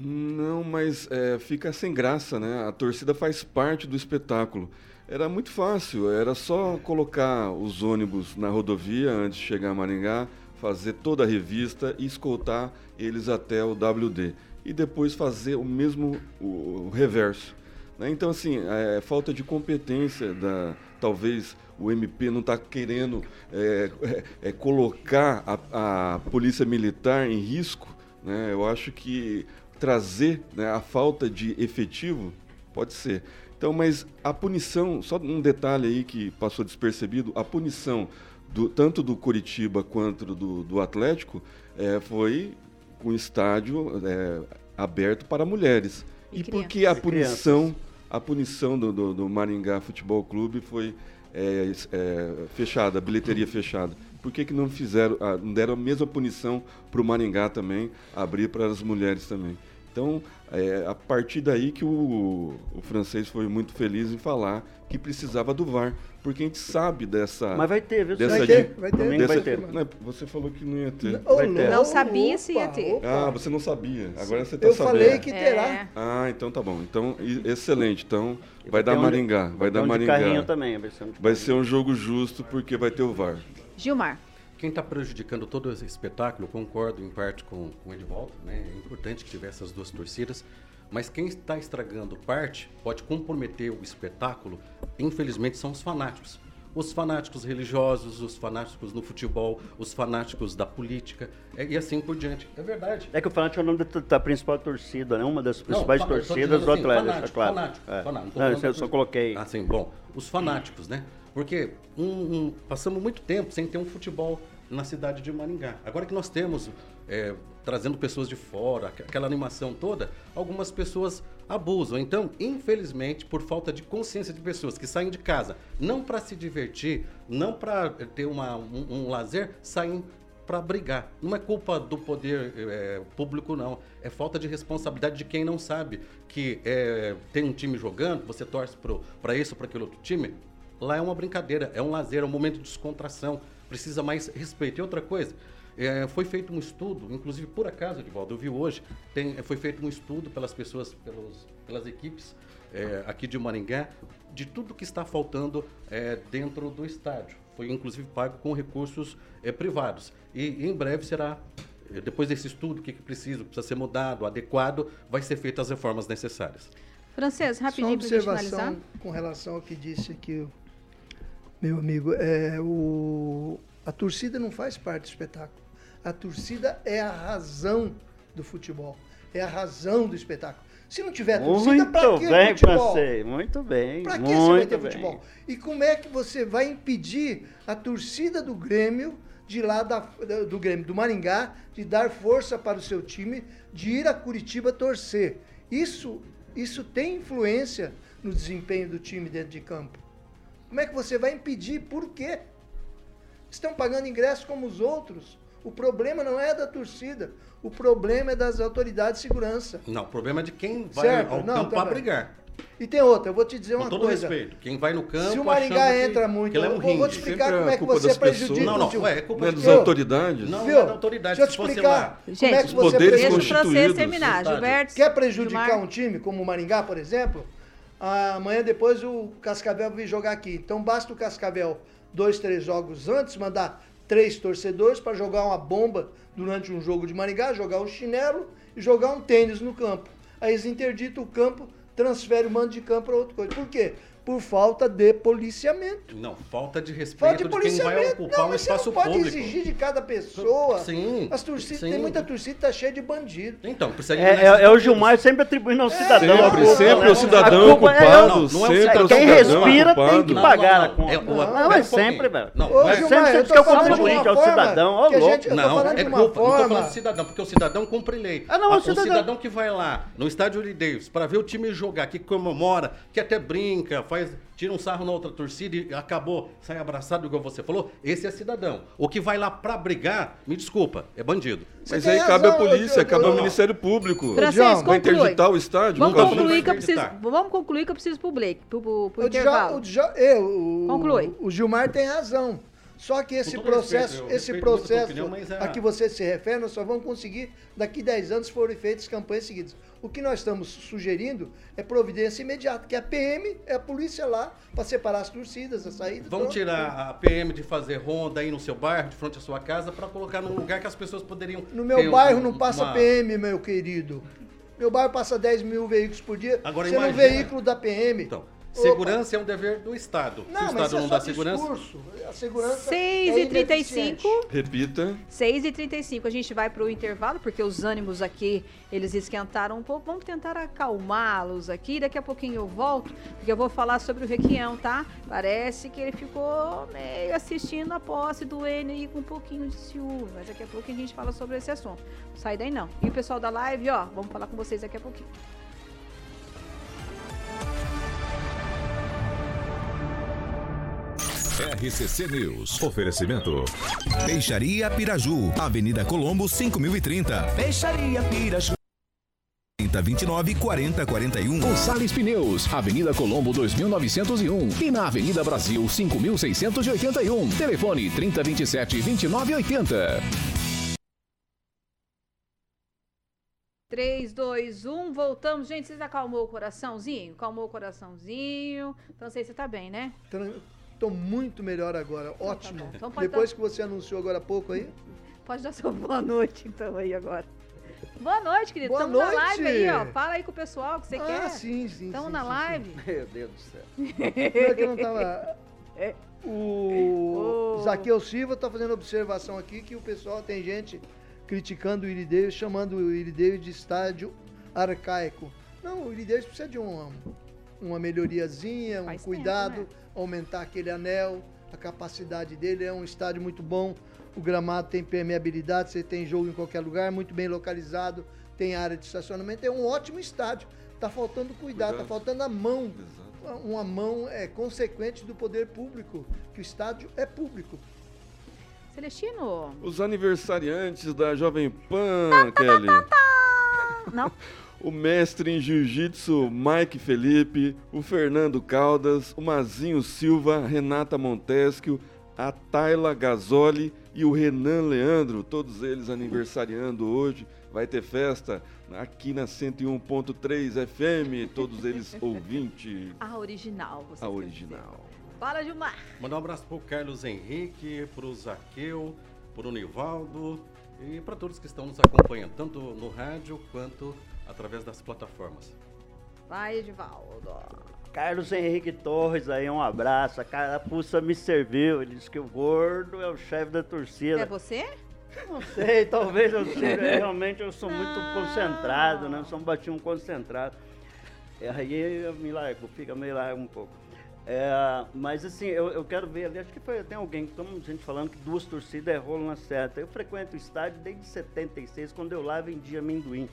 Não, mas é, fica sem graça, né? A torcida faz parte do espetáculo. Era muito fácil, era só colocar os ônibus na rodovia antes de chegar a Maringá, fazer toda a revista e escoltar eles até o WD. E depois fazer o mesmo, o, o reverso. Né? Então, assim, é, falta de competência da. Talvez o MP não está querendo é, é, é, colocar a, a polícia militar em risco. Né? Eu acho que trazer né, a falta de efetivo, pode ser. Então, mas a punição, só um detalhe aí que passou despercebido, a punição do, tanto do Curitiba quanto do, do Atlético é, foi com um estádio é, aberto para mulheres. E, e porque a punição, a punição do, do, do, Maringá Futebol Clube foi é, é fechada, a bilheteria fechada? Por que, que não fizeram, não deram a mesma punição para o Maringá também, abrir para as mulheres também? Então, é a partir daí que o, o, francês foi muito feliz em falar que precisava do VAR, porque a gente sabe dessa. Mas vai ter, viu? Dessa vai ter, vai ter. Dessa, vai ter. Não, você falou que não ia ter. Não, ter. não sabia se ia ter. Opa. Ah, você não sabia. Agora você está sabendo. Eu falei que terá. É. Ah, então tá bom. Então, excelente. Então, vai dar Maringá. Vai dar Maringá. Vai vai ser um jogo justo porque vai ter o VAR. Gilmar. Quem está prejudicando todo esse espetáculo, concordo em parte com, com o Edvaldo, né? é importante que tivesse essas duas torcidas, mas quem está estragando parte, pode comprometer o espetáculo, infelizmente são os fanáticos. Os fanáticos religiosos, os fanáticos no futebol, os fanáticos da política, e assim por diante. É verdade. É que o fanático é o nome da, da principal torcida, né? Uma das principais Não, torcidas do assim, Atlético, fanático, é claro. Fanático, é. fanático. Não, eu só coloquei. Assim, bom, os fanáticos, né? Porque um, um, passamos muito tempo sem ter um futebol na cidade de Maringá. Agora que nós temos, é, trazendo pessoas de fora, aquela animação toda, algumas pessoas abusam. Então, infelizmente, por falta de consciência de pessoas que saem de casa não para se divertir, não para ter uma, um, um lazer, saem para brigar. Não é culpa do poder é, público, não. É falta de responsabilidade de quem não sabe que é, tem um time jogando, você torce para isso, para aquele outro time. Lá é uma brincadeira, é um lazer, é um momento de descontração. Precisa mais respeito. E outra coisa, é, foi feito um estudo, inclusive por acaso, Edvaldo, eu vi hoje, tem, foi feito um estudo pelas pessoas, pelos, pelas equipes é, aqui de Maringá, de tudo que está faltando é, dentro do estádio. Foi inclusive pago com recursos é, privados. E em breve será, é, depois desse estudo, o que, que precisa, precisa ser mudado, adequado, vai ser feitas as reformas necessárias. Francês, rapidinho para observação com relação ao que disse aqui o meu amigo. É, o, a torcida não faz parte do espetáculo. A torcida é a razão do futebol. É a razão do espetáculo. Se não tiver torcida, para que bem, futebol? Pensei. Muito bem. Para que você vai ter bem. futebol? E como é que você vai impedir a torcida do Grêmio de lá da, do Grêmio, do Maringá, de dar força para o seu time, de ir a Curitiba torcer? Isso, isso tem influência no desempenho do time dentro de campo. Como é que você vai impedir? Por quê? Estão pagando ingresso como os outros. O problema não é da torcida. O problema é das autoridades de segurança. Não, o problema é de quem vai certo? ao não, campo para brigar. E tem outra, eu vou te dizer uma Com todo coisa. respeito, quem vai no campo. Se o Maringá entra que, muito, que é um eu vou te explicar como é que você prejudica. Não, não, é culpa não é das autoridades. Não, não é da autoridade. Deixa eu te explicar. Gente, como é que você poderes constituídos. terminar, Gilberto. Quer prejudicar Gilmar? um time como o Maringá, por exemplo? Amanhã depois o Cascavel vai jogar aqui. Então basta o Cascavel dois, três jogos antes mandar três torcedores para jogar uma bomba durante um jogo de Maringá, jogar um chinelo e jogar um tênis no campo. Aí eles interditam o campo, transfere o mando de campo para outra coisa. Por quê? Por falta de policiamento. Não, falta de respeito falta de, de quem vai ocupar não, um espaço público. pode exigir de cada pessoa. Sim. As torcidas, sim. tem muita torcida que tá cheia de bandido. Então, precisa de é, é, é, o Gilmar sempre atribuindo ao é, cidadão. Sempre, culpa, sempre né? o cidadão ocupado. É, não, não sempre é o Quem respira tem que pagar a conta. Não, é sempre, velho. Não, eu tô falando de uma forma cidadão. Não, é culpa. Não tô falando do cidadão, porque o cidadão cumpre lei. Ah, não, o cidadão que vai lá no estádio Urideus para ver o time jogar, que comemora, que até brinca, faz tira um sarro na outra torcida e acabou, sai abraçado, igual você falou, esse é cidadão. O que vai lá pra brigar, me desculpa, é bandido. Mas aí cabe a polícia, cabe ao Ministério Público. Francisco, vai interditar o estádio. Vamos concluir, que eu preciso, vamos concluir que eu preciso pro Blake, pro, pro, pro intervalo. eu, o, Conclui. O Gilmar tem razão. Só que esse processo, respeito, esse processo opinião, é... a que você se refere, nós só vamos conseguir daqui 10 anos se forem feitas campanhas seguidas. O que nós estamos sugerindo é providência imediata, que a PM é a polícia lá para separar as torcidas, a saída. Vamos tirar a PM de fazer ronda aí no seu bairro, de frente à sua casa, para colocar num lugar que as pessoas poderiam. No meu bairro um, não passa uma... PM, meu querido. Meu bairro passa 10 mil veículos por dia. Agora sendo imagina... um veículo da PM. Então, Segurança é um dever do Estado. Não, Se o Estado é não dá segurança. Discurso. A segurança 6 é e 35 Repita. 6 e 35 A gente vai para o intervalo, porque os ânimos aqui, eles esquentaram um pouco. Vamos tentar acalmá-los aqui. Daqui a pouquinho eu volto, porque eu vou falar sobre o Requião, tá? Parece que ele ficou meio assistindo a posse do N com um pouquinho de ciúme. Mas daqui a pouco a gente fala sobre esse assunto. Não sai daí não. E o pessoal da live, ó, vamos falar com vocês daqui a pouquinho. RCC News. Oferecimento. Peixaria Piraju. Avenida Colombo, 5030. Peixaria Piraju. 3029 4041. Gonçalves Pneus, Avenida Colombo 2901 e na Avenida Brasil 5681. Telefone 3027 2980. 3, 2, 1, voltamos. Gente, vocês acalmou o coraçãozinho? Acalmou o coraçãozinho. Então, sei se você tá bem, né? Estou muito melhor agora, então, tá ótimo. Tá então, Depois dar... que você anunciou agora há pouco aí. Pode dar sua <laughs> boa noite, então, aí agora. Boa noite, querido. Boa Estamos noite. na live aí, ó. Fala aí com o pessoal que você ah, quer. Ah, sim, sim. Estamos na sim, live. Sim. <laughs> Meu Deus do céu. É que não tava. <laughs> É. O oh. Zaqueu Silva está fazendo observação aqui que o pessoal tem gente criticando o Irideus, chamando o Irideus de estádio arcaico. Não, o Irideus precisa de um uma melhoriazinha, um Faz cuidado, tempo, né? aumentar aquele anel, a capacidade dele. É um estádio muito bom. O gramado tem permeabilidade, você tem jogo em qualquer lugar, muito bem localizado, tem área de estacionamento. É um ótimo estádio. Tá faltando cuidado, tá faltando a mão. Exato. Uma mão é consequente do poder público, que o estádio é público. Celestino. Os aniversariantes da Jovem Pan, tá, tá, tá Kelly. Tá, tá, Não. <laughs> o mestre em jiu-jitsu Mike Felipe, o Fernando Caldas, o Mazinho Silva, Renata Montesquio, a Tayla Gasoli e o Renan Leandro, todos eles aniversariando hoje. Vai ter festa aqui na 101.3 FM, todos eles <laughs> ouvintes. A original, você A original. Fala, Gilmar. Mandar um abraço pro Carlos Henrique, pro Zaqueu, pro Nivaldo e para todos que estão nos acompanhando, tanto no rádio quanto através das plataformas. Vai, Edivaldo. Carlos Henrique Torres aí, um abraço. A carapuça me serviu. Ele disse que o gordo é o chefe da torcida. É você? Não sei, talvez eu seja. <laughs> Realmente eu sou muito concentrado, né? Eu sou um batinho concentrado. E aí eu me largo, fica meio largo um pouco. É, mas assim, eu, eu quero ver ali, acho que foi, tem alguém, como gente falando que duas torcidas é rolo na certa. Eu frequento o estádio desde 76, quando eu lá vendia amendoim.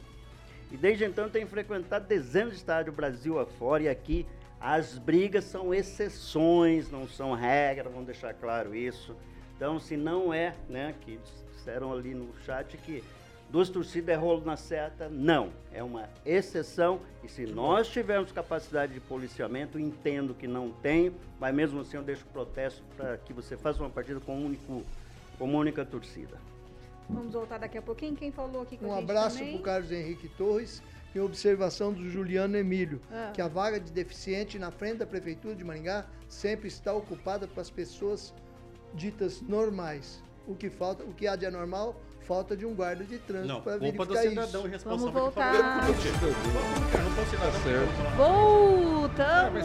E desde então tenho frequentado dezenas de estádios Brasil afora e aqui as brigas são exceções, não são regras, vamos deixar claro isso. Então, se não é, né, que disseram ali no chat que duas torcidas é rolo na seta, não. É uma exceção. E se nós tivermos capacidade de policiamento, entendo que não tem, mas mesmo assim eu deixo o protesto para que você faça uma partida com, um único, com uma única torcida. Vamos voltar daqui a pouquinho. Quem falou aqui com um a gente Um abraço para o Carlos Henrique Torres e observação do Juliano Emílio, ah. que a vaga de deficiente na frente da Prefeitura de Maringá sempre está ocupada com as pessoas ditas normais. O que falta, o que há de anormal falta de um guarda de trânsito para verificar do cidadão isso. responsável. Vamos voltar. Voltamos.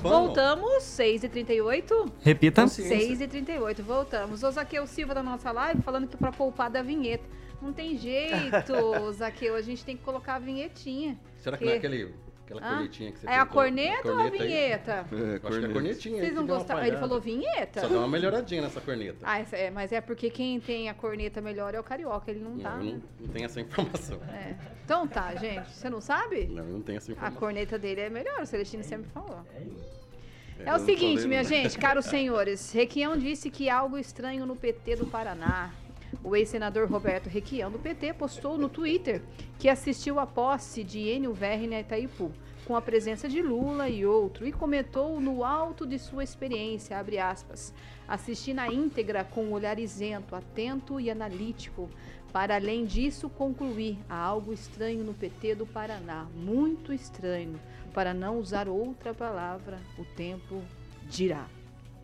Voltamos, 6h38. Repita. 6h38, voltamos. O Zaqueu Silva da nossa live falando que para poupar da vinheta. Não tem jeito, <laughs> Zaqueu, a gente tem que colocar a vinhetinha. Será que, que... não é aquele Aquela ah, cornetinha que você É a corneta, corneta ou a vinheta? É, Acho que é a cornetinha. Vocês não gostaram? Ele falou vinheta? Só dá uma melhoradinha nessa corneta. Ah, é, mas é porque quem tem a corneta melhor é o carioca, ele não, não tá. Eu não, não tenho essa informação. É. Então tá, gente. Você não sabe? Não, eu não tenho essa informação. A corneta dele é melhor, o Celestino sempre falou. É, é o seguinte, minha gente, caros <laughs> senhores. Requião disse que algo estranho no PT do Paraná. O ex-senador Roberto Requião, do PT, postou no Twitter que assistiu à posse de Enio Verri na Itaipu com a presença de Lula e outro, e comentou no alto de sua experiência, abre aspas, assisti na íntegra com um olhar isento, atento e analítico, para além disso concluir há algo estranho no PT do Paraná, muito estranho, para não usar outra palavra, o tempo dirá.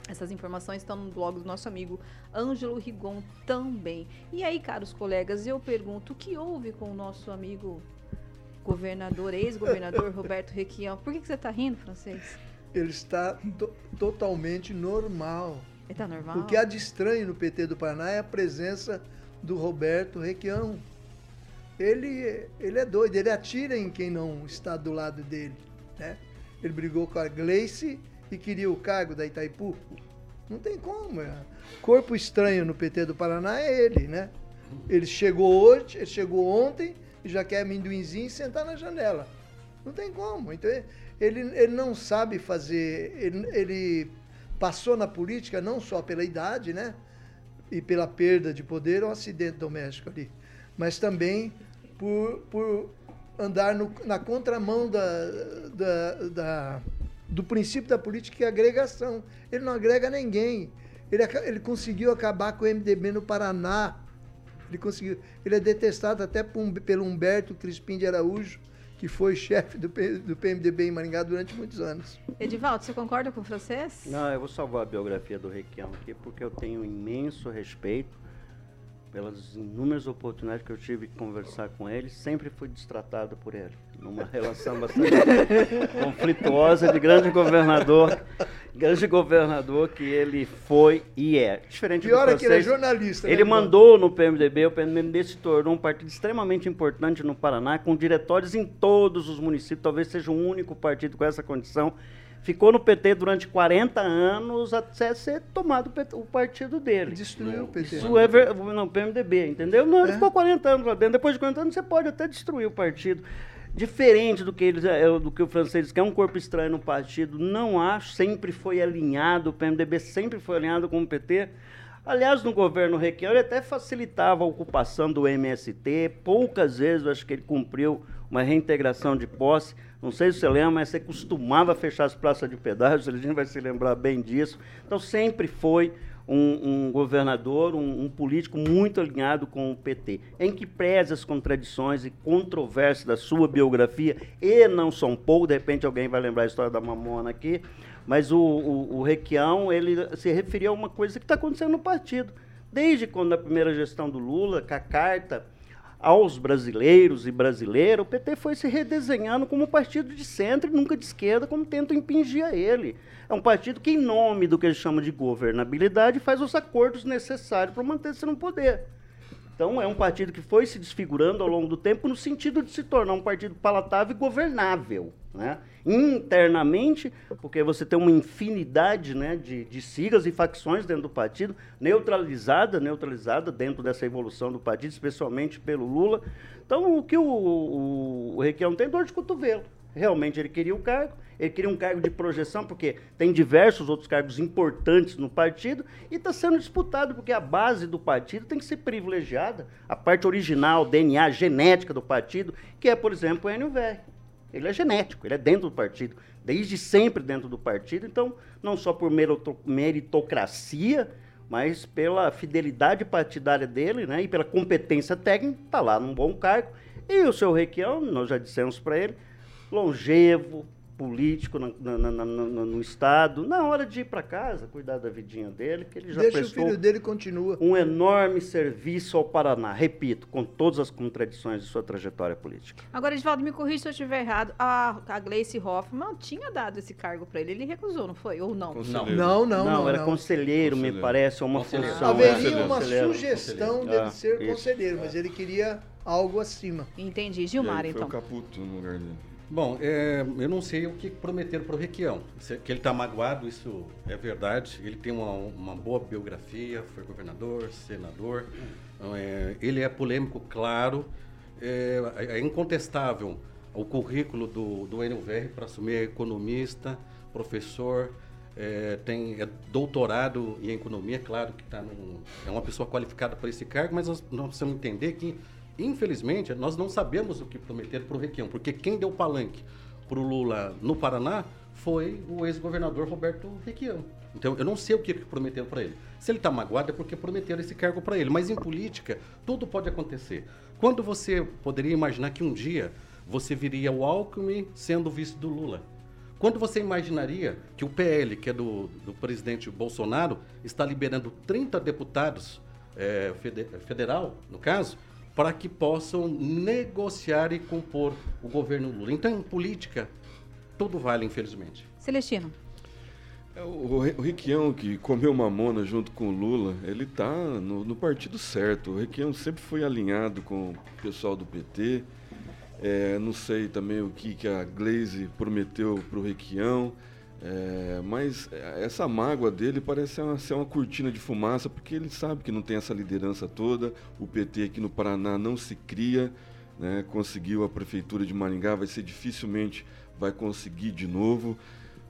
Essas informações estão no blog do nosso amigo Ângelo Rigon também. E aí, caros colegas, eu pergunto, o que houve com o nosso amigo governador, ex-governador <laughs> Roberto Requião. Por que, que você está rindo, francês? Ele está to totalmente normal. Ele está normal? O que há de estranho no PT do Paraná é a presença do Roberto Requião. Ele, ele é doido, ele atira em quem não está do lado dele. Né? Ele brigou com a Gleice e queria o cargo da Itaipu. Não tem como. É. Corpo estranho no PT do Paraná é ele, né? Ele chegou hoje, ele chegou ontem e já quer amendoinzinho e sentar na janela. Não tem como. Então ele, ele não sabe fazer. Ele, ele passou na política não só pela idade, né? E pela perda de poder, um acidente doméstico ali. Mas também por, por andar no, na contramão da, da, da, do princípio da política, que é agregação. Ele não agrega ninguém. Ele, ele conseguiu acabar com o MDB no Paraná ele conseguiu. Ele é detestado até pelo Humberto Crispim de Araújo, que foi chefe do, do PMDB em Maringá durante muitos anos. Edivaldo, você concorda com o francês? Não, eu vou salvar a biografia do Requião aqui, porque eu tenho um imenso respeito pelas inúmeras oportunidades que eu tive de conversar com ele, sempre fui destratado por ele. Numa <laughs> relação bastante conflituosa de grande governador, grande governador que ele foi e é. Diferente Pior do é que ele é jornalista. Ele né, mandou no PMDB, o PMDB se tornou um partido extremamente importante no Paraná, com diretórios em todos os municípios, talvez seja o único partido com essa condição ficou no PT durante 40 anos até ser tomado o partido dele. Destruiu o PT. Isso é ver... Não, PMDB, entendeu? Não, ele é. ficou 40 anos lá dentro. Depois de 40 anos você pode até destruir o partido. Diferente do que, eles, é, do que o francês que é um corpo estranho no partido, não acho, sempre foi alinhado, o PMDB sempre foi alinhado com o PT. Aliás, no governo Requião, ele até facilitava a ocupação do MST, poucas vezes eu acho que ele cumpriu uma reintegração de posse. Não sei se você lembra, mas você costumava fechar as praças de pedágio, a gente vai se lembrar bem disso. Então sempre foi um, um governador, um, um, político muito alinhado com o PT, em que preza as contradições e controvérsias da sua biografia, e não são pouco, de repente alguém vai lembrar a história da Mamona aqui, mas o, o, o Requião, ele se referia a uma coisa que está acontecendo no partido. Desde quando a primeira gestão do Lula, com a carta aos brasileiros e brasileiras, o PT foi se redesenhando como um partido de centro e nunca de esquerda, como tentam impingir a ele. É um partido que, em nome do que eles chamam de governabilidade, faz os acordos necessários para manter-se no poder. Então, é um partido que foi se desfigurando ao longo do tempo no sentido de se tornar um partido palatável e governável. Né? Internamente, porque você tem uma infinidade né, de, de siglas e facções dentro do partido, neutralizada, neutralizada dentro dessa evolução do partido, especialmente pelo Lula. Então, o que o, o, o Requião tem dor de cotovelo. Realmente ele queria o cargo, ele queria um cargo de projeção, porque tem diversos outros cargos importantes no partido, e está sendo disputado, porque a base do partido tem que ser privilegiada, a parte original, DNA, genética do partido, que é, por exemplo, o NUVR. Ele é genético, ele é dentro do partido, desde sempre dentro do partido, então, não só por meritocracia, mas pela fidelidade partidária dele, né, e pela competência técnica, está lá num bom cargo. E o seu Requião, nós já dissemos para ele, longevo, político no, no, no, no, Estado, na hora de ir para casa, cuidar da vidinha dele, que ele já Deixa prestou o filho dele continua. um enorme serviço ao Paraná, repito, com todas as contradições de sua trajetória política. Agora, Edvaldo, me corrija se eu estiver errado, a, a Gleice Hoffmann tinha dado esse cargo para ele, ele recusou, não foi? Ou não? Não, não, não. Não, era conselheiro, conselheiro, me parece, ou uma função. Haveria uma sugestão dele ah, ser isso. conselheiro, mas ele queria algo acima. Entendi. Gilmar, aí, então. Foi o Caputo no lugar dele. Bom, é, eu não sei o que prometeram para o Requião. Que ele está magoado, isso é verdade. Ele tem uma, uma boa biografia, foi governador, senador. É, ele é polêmico, claro. É, é incontestável o currículo do, do NUVR para assumir economista, professor, é, tem é doutorado em economia, claro que tá num, é uma pessoa qualificada para esse cargo, mas nós, nós precisamos entender que Infelizmente, nós não sabemos o que prometeram para o Requião, porque quem deu palanque para o Lula no Paraná foi o ex-governador Roberto Requião. Então, eu não sei o que prometeram para ele. Se ele está magoado é porque prometeram esse cargo para ele. Mas em política, tudo pode acontecer. Quando você poderia imaginar que um dia você viria o Alckmin sendo vice do Lula? Quando você imaginaria que o PL, que é do, do presidente Bolsonaro, está liberando 30 deputados é, federal, no caso, para que possam negociar e compor o governo Lula. Então, em política, tudo vale, infelizmente. Celestino. É, o, o Requião, que comeu mamona junto com o Lula, ele está no, no, partido certo. O Requião sempre foi alinhado com o pessoal do PT. É, não sei também o que, que a Glaze prometeu para o Requião. É, mas essa mágoa dele parece uma, ser uma cortina de fumaça, porque ele sabe que não tem essa liderança toda. O PT aqui no Paraná não se cria, né? conseguiu a prefeitura de Maringá, vai ser dificilmente vai conseguir de novo.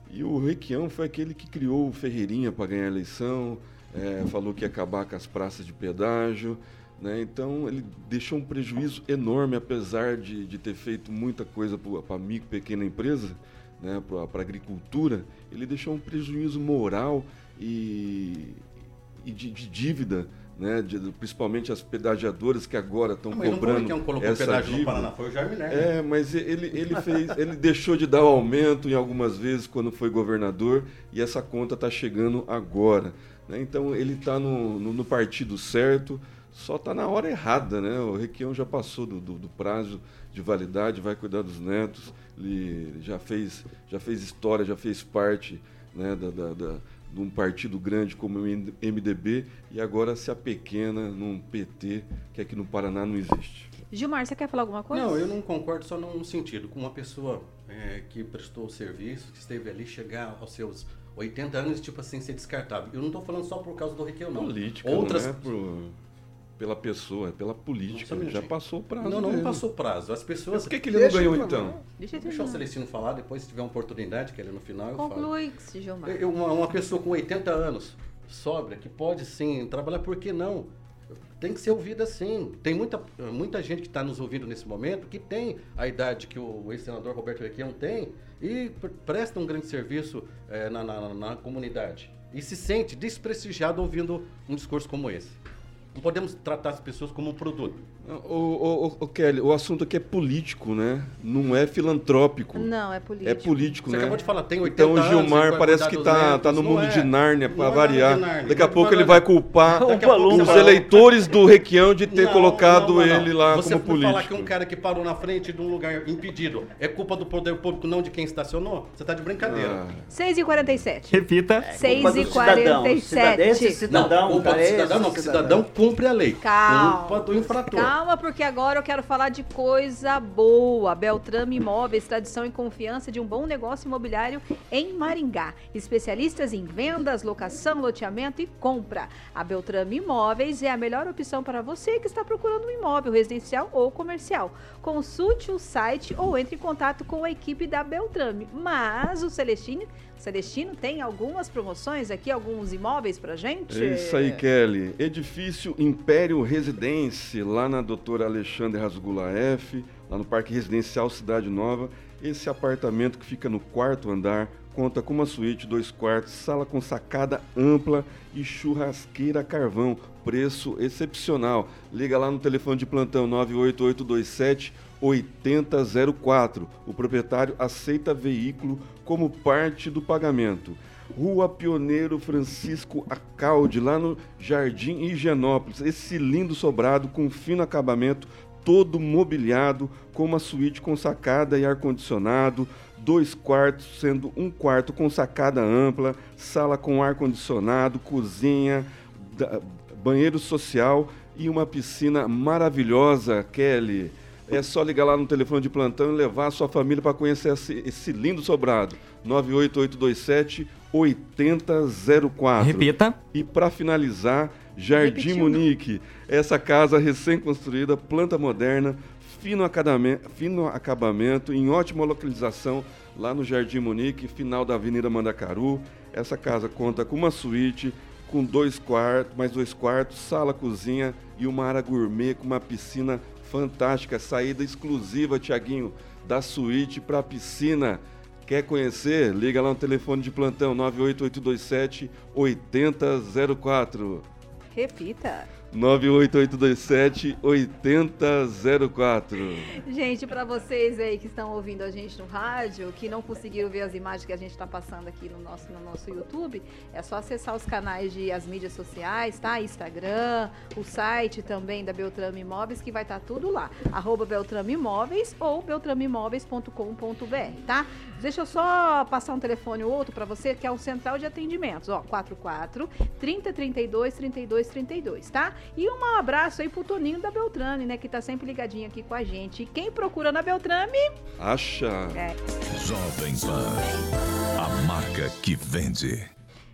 E o Requião foi aquele que criou o Ferreirinha para ganhar a eleição, é, falou que ia acabar com as praças de pedágio. Né? Então ele deixou um prejuízo enorme, apesar de, de ter feito muita coisa para a micro pequena empresa né, para a agricultura, ele deixou um prejuízo moral e, e de, de, dívida, né, de, principalmente as pedagiadoras que agora estão cobrando não colocou essa pedágio dívida. no Paraná, foi o Jaime É, mas ele, ele fez, ele deixou de dar o aumento em algumas vezes quando foi governador e essa conta está chegando agora. Né? Então ele está no, no, no partido certo, só está na hora errada, né? O Requião já passou do, do, do, prazo de validade, vai cuidar dos netos, ele já fez, já fez história, já fez parte né, da, da, da de um partido grande como o MDB e agora se apequena num PT que aqui no Paraná não existe. Gilmar, você quer falar alguma coisa? Não, eu não concordo só num sentido. Com uma pessoa é, que prestou o serviço, que esteve ali, chegar aos seus 80 anos, tipo assim, ser descartável. Eu não estou falando só por causa do Requião, não. Política, Outras... não é por, pela pessoa, pela política. Já passou o prazo. Não, não, não passou o prazo. As pessoas. por que, que ele não ganhou então? Deixa, Deixa o Celestino falar, depois se tiver uma oportunidade, que ele no final eu Conclui, falo. Gilmar. Uma, uma pessoa com 80 anos, sobra, que pode sim trabalhar, por que não? tem que ser ouvida sim. Tem muita, muita gente que está nos ouvindo nesse momento que tem a idade que o ex-senador Roberto Requião tem e presta um grande serviço é, na, na, na comunidade. E se sente desprestigiado ouvindo um discurso como esse. Não podemos tratar as pessoas como um produto. O, o, o, Kelly, o assunto aqui é político, né? Não é filantrópico. Não, é político. É político, Você né? acabou de falar, tem 80 Então o Gilmar anos, parece que tá, tá no mundo é. de Nárnia, para variar. Nárnia. Daqui a pouco ele vai culpar os eleitores do Requião de ter não, colocado não, não, ele lá Você como político. Você falar que um cara que parou na frente de um lugar impedido é culpa do poder público, não de quem estacionou? Você tá de brincadeira. Ah. 6h47. Repita. 6h47. Esse cidadão, não, culpa do cidadão, não, que cidadão cumpre a lei. Calma. Culpa do infrator. Calma, porque agora agora eu quero falar de coisa boa. Beltrame Imóveis, tradição e confiança de um bom negócio imobiliário em Maringá. Especialistas em vendas, locação, loteamento e compra. A Beltrame Imóveis é a melhor opção para você que está procurando um imóvel residencial ou comercial. Consulte o site ou entre em contato com a equipe da Beltrame. Mas o Celestino Celestino tem algumas promoções aqui, alguns imóveis pra gente? É isso aí, Kelly. Edifício Império Residência, lá na doutora Alexandre Rasgula F, lá no Parque Residencial Cidade Nova. Esse apartamento que fica no quarto andar conta com uma suíte, dois quartos, sala com sacada ampla e churrasqueira carvão. Preço excepcional. Liga lá no telefone de plantão 98827 8004. O proprietário aceita veículo como parte do pagamento. Rua Pioneiro Francisco Acalde, lá no Jardim Higienópolis. Esse lindo sobrado com fino acabamento, todo mobiliado, com uma suíte com sacada e ar-condicionado, dois quartos, sendo um quarto com sacada ampla, sala com ar-condicionado, cozinha, banheiro social e uma piscina maravilhosa, Kelly. É só ligar lá no telefone de plantão e levar a sua família para conhecer esse, esse, lindo sobrado. 98827 8004. Repita. E para finalizar, Jardim Repetiu. Munique. Essa casa recém-construída, planta moderna, fino acabamento, fino acabamento, em ótima localização, lá no Jardim Munique, final da Avenida Mandacaru. Essa casa conta com uma suíte, com dois quartos, mais dois quartos, sala, cozinha e uma área gourmet com uma piscina fantástica, saída exclusiva, Tiaguinho, da suíte para a piscina. Quer conhecer? Liga lá no telefone de plantão 98827 8004. Repita. 98827 8004. Gente, para vocês aí que estão ouvindo a gente no rádio, que não conseguiram ver as imagens que a gente está passando aqui no nosso, no nosso YouTube, é só acessar os canais de as mídias sociais, tá? Instagram, o site também da Beltrame Imóveis, que vai estar tá tudo lá. Arroba Beltrame Imóveis ou beltrameimóveis.com.br, tá? Deixa eu só passar um telefone ou outro para você, que é o central de atendimentos, ó, 44 30 32 32 32, tá? E um abraço aí pro Toninho da Beltrame, né? Que tá sempre ligadinho aqui com a gente. E quem procura na Beltrame? Acha. É. Jovem Pan. A marca que vende.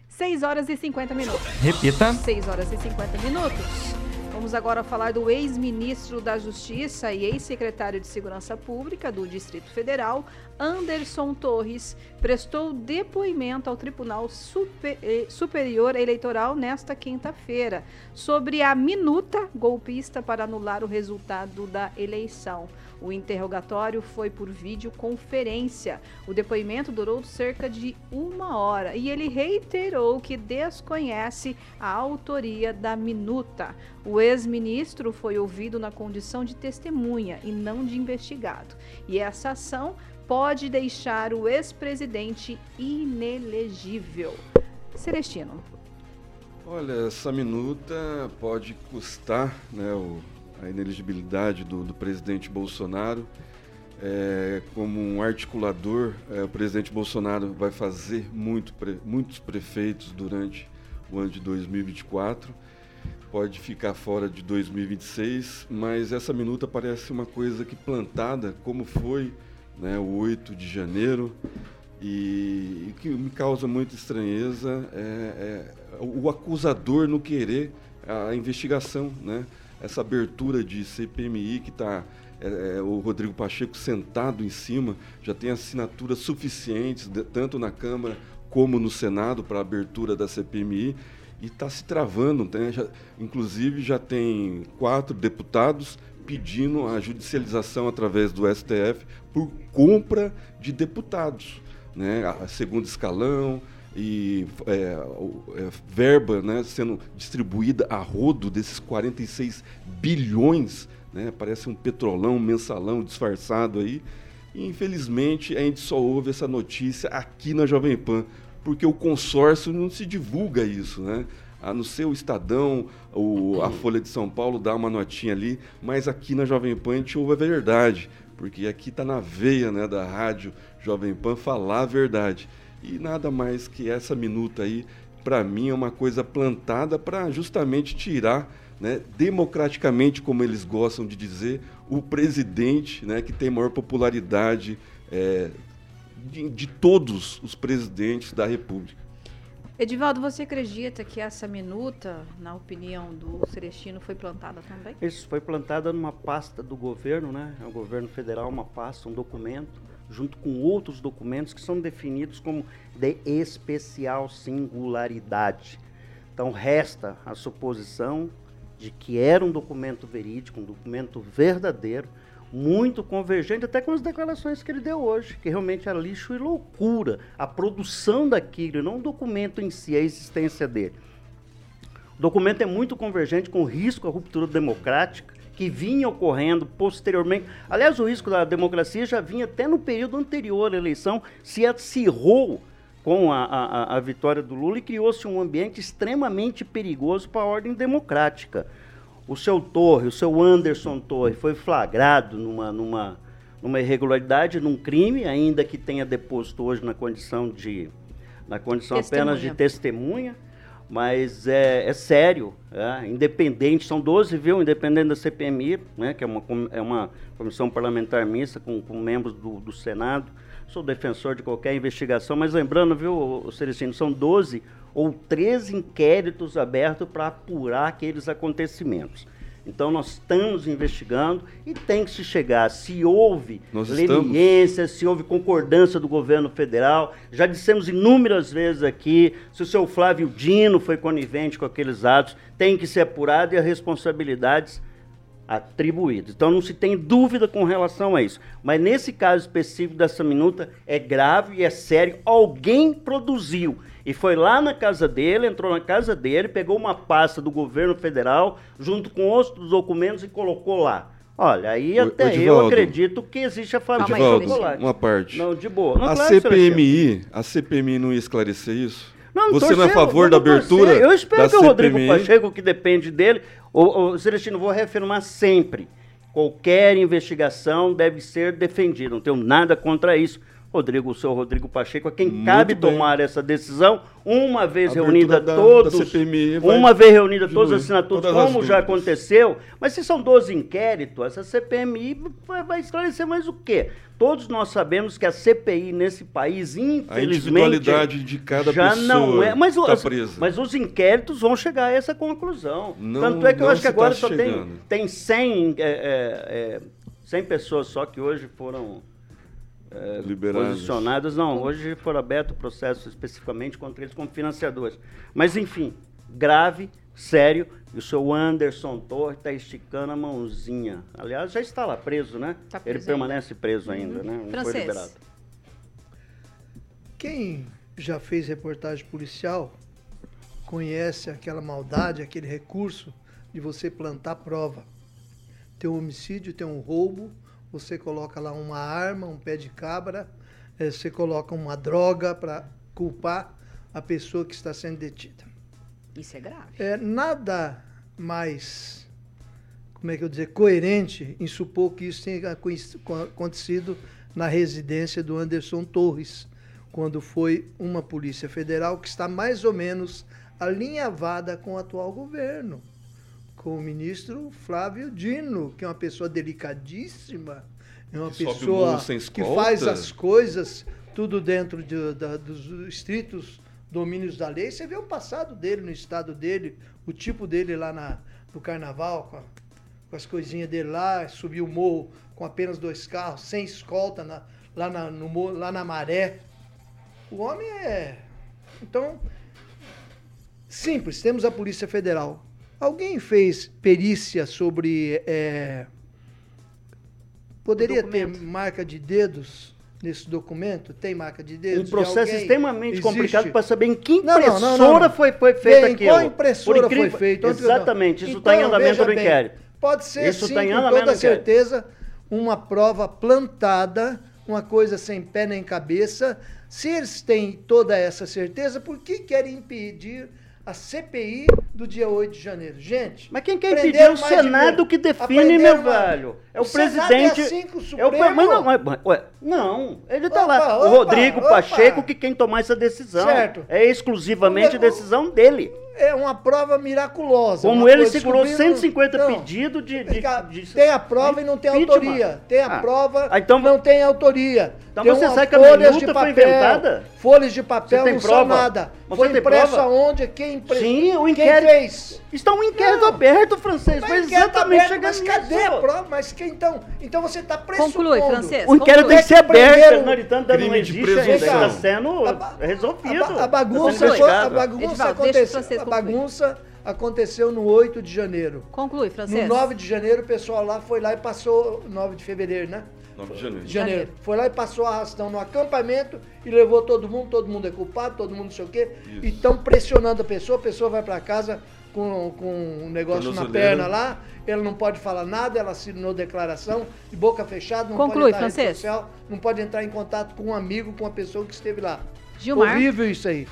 6 horas e 50 minutos. Repita. 6 horas e 50 minutos. Vamos agora falar do ex-ministro da Justiça e ex-secretário de Segurança Pública do Distrito Federal, Anderson Torres, prestou depoimento ao Tribunal Super, eh, Superior Eleitoral nesta quinta-feira sobre a minuta golpista para anular o resultado da eleição. O interrogatório foi por videoconferência. O depoimento durou cerca de uma hora e ele reiterou que desconhece a autoria da minuta. O ex-ministro foi ouvido na condição de testemunha e não de investigado. E essa ação pode deixar o ex-presidente inelegível. Celestino. Olha, essa minuta pode custar né, o, a ineligibilidade do, do presidente Bolsonaro. É, como um articulador, é, o presidente Bolsonaro vai fazer muito, muitos prefeitos durante o ano de 2024. Pode ficar fora de 2026, mas essa minuta parece uma coisa que plantada, como foi né, o 8 de janeiro, e, e que me causa muita estranheza é, é o acusador no querer a investigação, né? Essa abertura de CPMI que está é, é, o Rodrigo Pacheco sentado em cima, já tem assinaturas suficientes, tanto na Câmara como no Senado, para a abertura da CPMI, e está se travando. Né? Já, inclusive, já tem quatro deputados pedindo a judicialização através do STF por compra de deputados, né? a segundo escalão, e é, é, verba né, sendo distribuída a rodo desses 46 bilhões, né, parece um petrolão, um mensalão disfarçado aí. E infelizmente a gente só ouve essa notícia aqui na Jovem Pan, porque o consórcio não se divulga isso, né? Ah, no seu Estadão, o, a Folha de São Paulo dá uma notinha ali, mas aqui na Jovem Pan a gente ouve a verdade, porque aqui está na veia né, da rádio Jovem Pan falar a verdade. E nada mais que essa minuta aí, para mim, é uma coisa plantada para justamente tirar, né, democraticamente, como eles gostam de dizer, o presidente né, que tem maior popularidade é, de, de todos os presidentes da República. Edivaldo, você acredita que essa minuta, na opinião do Celestino, foi plantada também? Isso foi plantada numa pasta do governo, né? É o governo federal, uma pasta, um documento junto com outros documentos que são definidos como de especial singularidade. Então, resta a suposição de que era um documento verídico, um documento verdadeiro, muito convergente, até com as declarações que ele deu hoje, que realmente era lixo e loucura. A produção daquilo, não o documento em si, a existência dele. O documento é muito convergente com o risco à ruptura democrática, que vinha ocorrendo posteriormente. Aliás, o risco da democracia já vinha até no período anterior à eleição, se acirrou com a, a, a vitória do Lula e criou-se um ambiente extremamente perigoso para a ordem democrática. O seu Torre, o seu Anderson Torre, foi flagrado numa, numa, numa irregularidade, num crime, ainda que tenha deposto hoje na condição de na condição apenas de testemunha mas é, é sério, é, independente, são 12, viu, independente da CPMI, né, que é uma, é uma comissão parlamentar mista com, com membros do, do Senado, sou defensor de qualquer investigação, mas lembrando, viu, Celestino, são 12 ou 13 inquéritos abertos para apurar aqueles acontecimentos. Então nós estamos investigando e tem que se chegar se houve nós leniência, estamos... se houve concordância do governo federal. Já dissemos inúmeras vezes aqui, se o seu Flávio Dino foi conivente com aqueles atos, tem que ser apurado e as responsabilidades atribuídas. Então não se tem dúvida com relação a isso. Mas nesse caso específico dessa minuta é grave e é sério. Alguém produziu e foi lá na casa dele, entrou na casa dele, pegou uma pasta do governo federal, junto com outros documentos e colocou lá. Olha, aí o, até Edivaldo, eu acredito que existe a família Edivaldo, uma parte. Não, de boa. Não, a claro, CPMI, a CPMI não ia esclarecer isso? Não, Você não é a favor da abertura? Eu espero que o Rodrigo Pacheco, que depende dele, o, o Celestino, vou reafirmar sempre, qualquer investigação deve ser defendida. Não tenho nada contra isso. Rodrigo, o senhor Rodrigo Pacheco, a quem Muito cabe bem. tomar essa decisão, uma vez reunida da, todos, da CPMI, uma vez reunida todas as assinaturas, como as já aconteceu, mas se são 12 inquéritos, essa CPMI vai, vai, esclarecer mais o quê? Todos nós sabemos que a CPI nesse país, infelizmente, a de cada já pessoa não é, mas, tá presa. mas os inquéritos vão chegar a essa conclusão. Não, Tanto é que eu acho que agora tá só tem, tem 100, é, é, 100 é, pessoas só que hoje foram é, posicionadas. Não, hoje foram abertos processos especificamente contra eles como financiadores. Mas, enfim, grave, sério, e o seu Anderson Torres está esticando a mãozinha. Aliás, já está lá preso, né? Tá preso Ele permanece preso ainda, uhum. né? Não Francês. foi liberado. Quem já fez reportagem policial conhece aquela maldade, aquele recurso de você plantar prova. Tem um homicídio, tem um roubo, você coloca lá uma arma, um pé de cabra, é, você coloca uma droga para culpar a pessoa que está sendo detida. Isso é grave. É nada mais, como é que eu dizer, coerente em supor que isso tenha acontecido na residência do Anderson Torres, quando foi uma Polícia Federal que está mais ou menos alinhavada com o atual governo, com o ministro Flávio Dino, que é uma pessoa delicadíssima, é uma que pessoa que faz as coisas tudo dentro de, da, dos estritos domínios da lei. Você vê o passado dele no estado dele, o tipo dele lá na, no carnaval, com, a, com as coisinhas dele lá, subiu o morro com apenas dois carros, sem escolta, na, lá, na, no, lá na maré. O homem é. Então, simples, temos a Polícia Federal. Alguém fez perícia sobre. É, poderia ter marca de dedos nesse documento? Tem marca de dedos? Um processo de extremamente Existe? complicado para saber em que impressora não, não, não, foi, foi feita aquilo. Qual impressora incrível... foi feita? Exatamente, isso está então, em andamento do inquérito. Pode ser, isso sim, tá com toda certeza, uma prova plantada, uma coisa sem pé nem cabeça. Se eles têm toda essa certeza, por que querem impedir a CPI do dia 8 de janeiro. Gente. Mas quem quer impedir é o Senado que define, meu velho. É o, o presidente. É, assim é o mas não, mas, ué, não, ele está lá. Opa, o Rodrigo opa. Pacheco que quem tomar essa decisão. Certo. É exclusivamente decisão dele é uma prova miraculosa. Como ele segurou 150 não, pedidos de, de, de, Tem a prova e não tem autoria. Tem a ah, prova e então, não tem autoria. Então tem você sabe que a minuta foi inventada? Folhas de papel não prova? são nada. Mas foi impresso aonde? Quem impressou? Sim, o inquérito. Quem fez? Está um inquérito não. aberto, francês. Mas foi exatamente aberto, Mas cadê a prova? Mas que então? Então você está pressupondo. Conclui, francês. O inquérito tem que ser aberto. Fernando não existe. Está sendo resolvido. A, bagunça, a bagunça aconteceu a bagunça aconteceu no 8 de janeiro. Conclui, Francisco. No 9 de janeiro, o pessoal lá foi lá e passou. 9 de fevereiro, né? 9 de janeiro. De janeiro. Foi lá e passou a arrastão no acampamento e levou todo mundo, todo mundo é culpado, todo mundo não sei o quê. Isso. E estão pressionando a pessoa, a pessoa vai para casa com, com um negócio na perna lá, ela não pode falar nada, ela assinou declaração, de boca fechada, não Conclui, pode entrar social, não pode entrar em contato com um amigo, com uma pessoa que esteve lá. Gilmar. Horrível isso aí.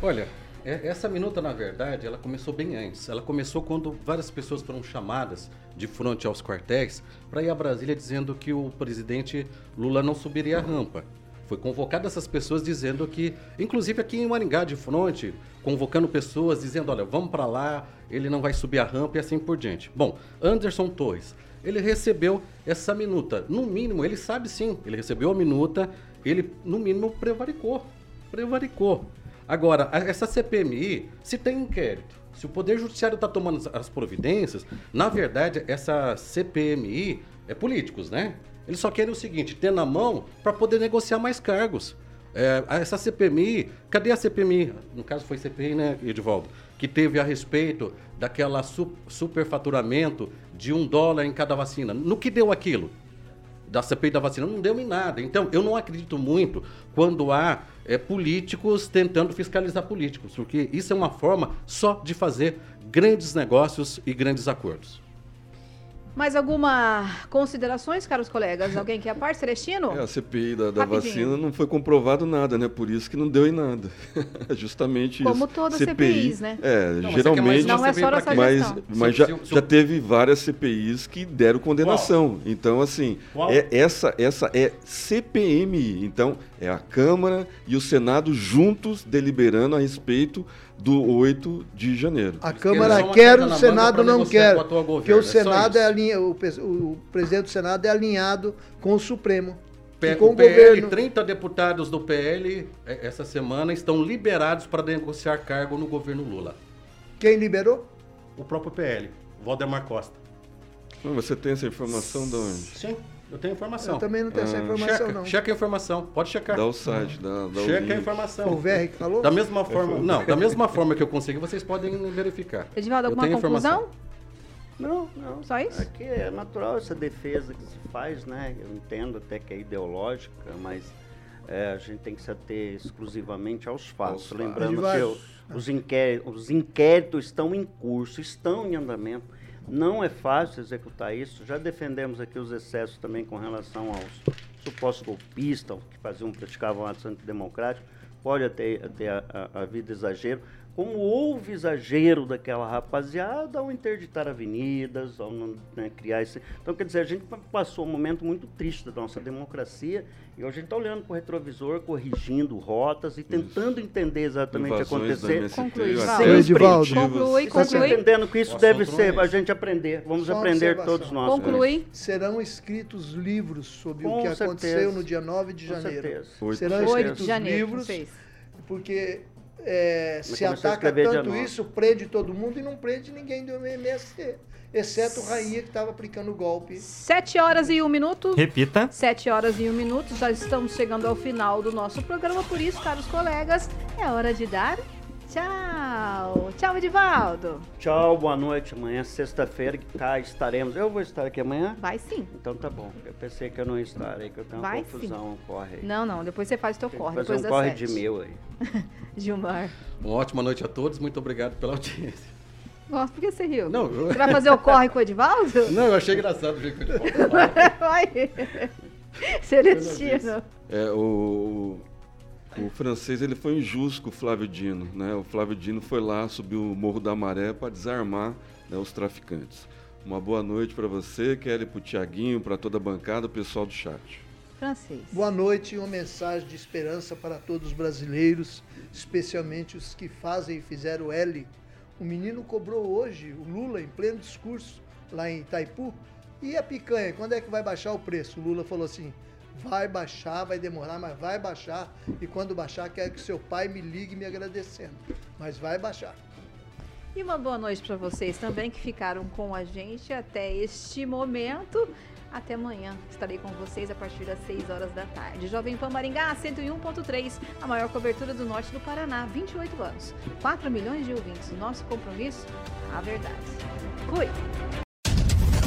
Olha, essa minuta, na verdade, ela começou bem antes. Ela começou quando várias pessoas foram chamadas de frente aos quartéis para ir a Brasília dizendo que o presidente Lula não subiria a rampa. Foi convocado essas pessoas dizendo que, inclusive aqui em Maringá de frente, convocando pessoas dizendo, olha, vamos para lá, ele não vai subir a rampa e assim por diante. Bom, Anderson Torres, ele recebeu essa minuta. No mínimo, ele sabe sim, ele recebeu a minuta, ele no mínimo prevaricou. Prevaricou. Agora, essa CPMI, se tem inquérito, se o Poder Judiciário está tomando as providências, na verdade, essa CPMI é políticos, né? Eles só querem o seguinte, ter na mão para poder negociar mais cargos. É, essa CPMI, cadê a CPMI? No caso foi CPI, né, Edivaldo? Que teve a respeito daquela su superfaturamento de um dólar em cada vacina. No que deu aquilo? da CPI da vacina não deu em nada. Então, eu não acredito muito quando há é, políticos tentando fiscalizar políticos, porque isso é uma forma só de fazer grandes negócios e grandes acordos. Mais alguma considerações, caros colegas? Alguém quer a parte, Celestino? É, a CPI da, da vacina não foi comprovado nada, né? Por isso que não deu em nada. <laughs> Justamente Como isso. Como todas as CPIs, né? É, não, geralmente. Não é só essa Mas, mas já, já teve várias CPIs que deram condenação. Qual? Então, assim, é, essa, essa é CPMI. Então, é a Câmara e o Senado juntos deliberando a respeito do 8 de janeiro. A Câmara quer, o Senado não quer. Porque o é Senado é alinha, o, o, presidente do Senado é alinhado com o Supremo. Com o, PL, governo. 30 deputados do PL é, essa semana estão liberados para negociar cargo no governo Lula. Quem liberou? O próprio PL, Valdemar Costa. Você tem essa informação de onde? Sim. Eu tenho informação. Eu também não tenho ah, essa informação, checa, não. Checa a informação, pode checar. Dá o site, dá, dá Checa a informação. O VR que falou? Da mesma forma, não, da mesma forma que eu consegui, vocês podem verificar. Edivaldo, alguma conclusão? Não, não. Só isso? Aqui é natural essa defesa que se faz, né? Eu entendo até que é ideológica, mas é, a gente tem que se ater exclusivamente aos fatos. Aos Lembrando fatos. que eu, os, inquéritos, os inquéritos estão em curso, estão em andamento. Não é fácil executar isso. Já defendemos aqui os excessos também com relação aos supostos golpistas que faziam, praticavam atos antidemocráticos. Pode ter, ter havido exagero, como houve exagero daquela rapaziada ao interditar avenidas, ao né, criar esse. Então, quer dizer, a gente passou um momento muito triste da nossa democracia e hoje a gente está olhando para o retrovisor, corrigindo rotas e tentando isso. entender exatamente o que acontecer. Conclui, Edivaldo. Conclui, conclui. entendendo que isso deve ser a gente aprender. Vamos Só aprender todos nós. Conclui. Serão escritos livros sobre Com o que certeza. aconteceu no dia 9 de Com janeiro. Certeza. Serão escritos livros, porque é, se ataca tanto isso, prende todo mundo e não prende ninguém do MST. Exceto o Rainha que estava aplicando o golpe. Sete horas e um minuto. Repita. Sete horas e um minuto. Já estamos chegando ao final do nosso programa. Por isso, caros colegas, é hora de dar Tchau. Tchau, Edivaldo. Tchau, boa noite. Amanhã, sexta-feira, cá estaremos. Eu vou estar aqui amanhã? Vai sim. Então tá bom. Eu pensei que eu não ia estar aí, que eu tenho uma Vai confusão, sim. corre aí. Não, não, depois você faz o teu corre. Fazer depois um corre sete. de mil aí. <laughs> Gilmar. Uma ótima noite a todos, muito obrigado pela audiência. Nossa, por que você riu? Não, eu... Você vai fazer o corre com o Edivaldo? <laughs> Não, eu achei engraçado o jeito que o Edivaldo <laughs> Vai. Celestino. É, o, o francês ele foi injusto com o Flávio Dino. Né? O Flávio Dino foi lá, subiu o Morro da Maré para desarmar né, os traficantes. Uma boa noite para você, Kelly, para o Tiaguinho, para toda a bancada, o pessoal do chat. Francês. Boa noite e uma mensagem de esperança para todos os brasileiros, especialmente os que fazem e fizeram L. O menino cobrou hoje, o Lula, em pleno discurso, lá em Itaipu. E a picanha, quando é que vai baixar o preço? O Lula falou assim: Vai baixar, vai demorar, mas vai baixar. E quando baixar, quero que seu pai me ligue me agradecendo. Mas vai baixar. E uma boa noite para vocês também que ficaram com a gente até este momento. Até amanhã. Estarei com vocês a partir das 6 horas da tarde. Jovem Pan Maringá 101.3, a maior cobertura do norte do Paraná, 28 anos. 4 milhões de ouvintes. Nosso compromisso, a verdade. Fui!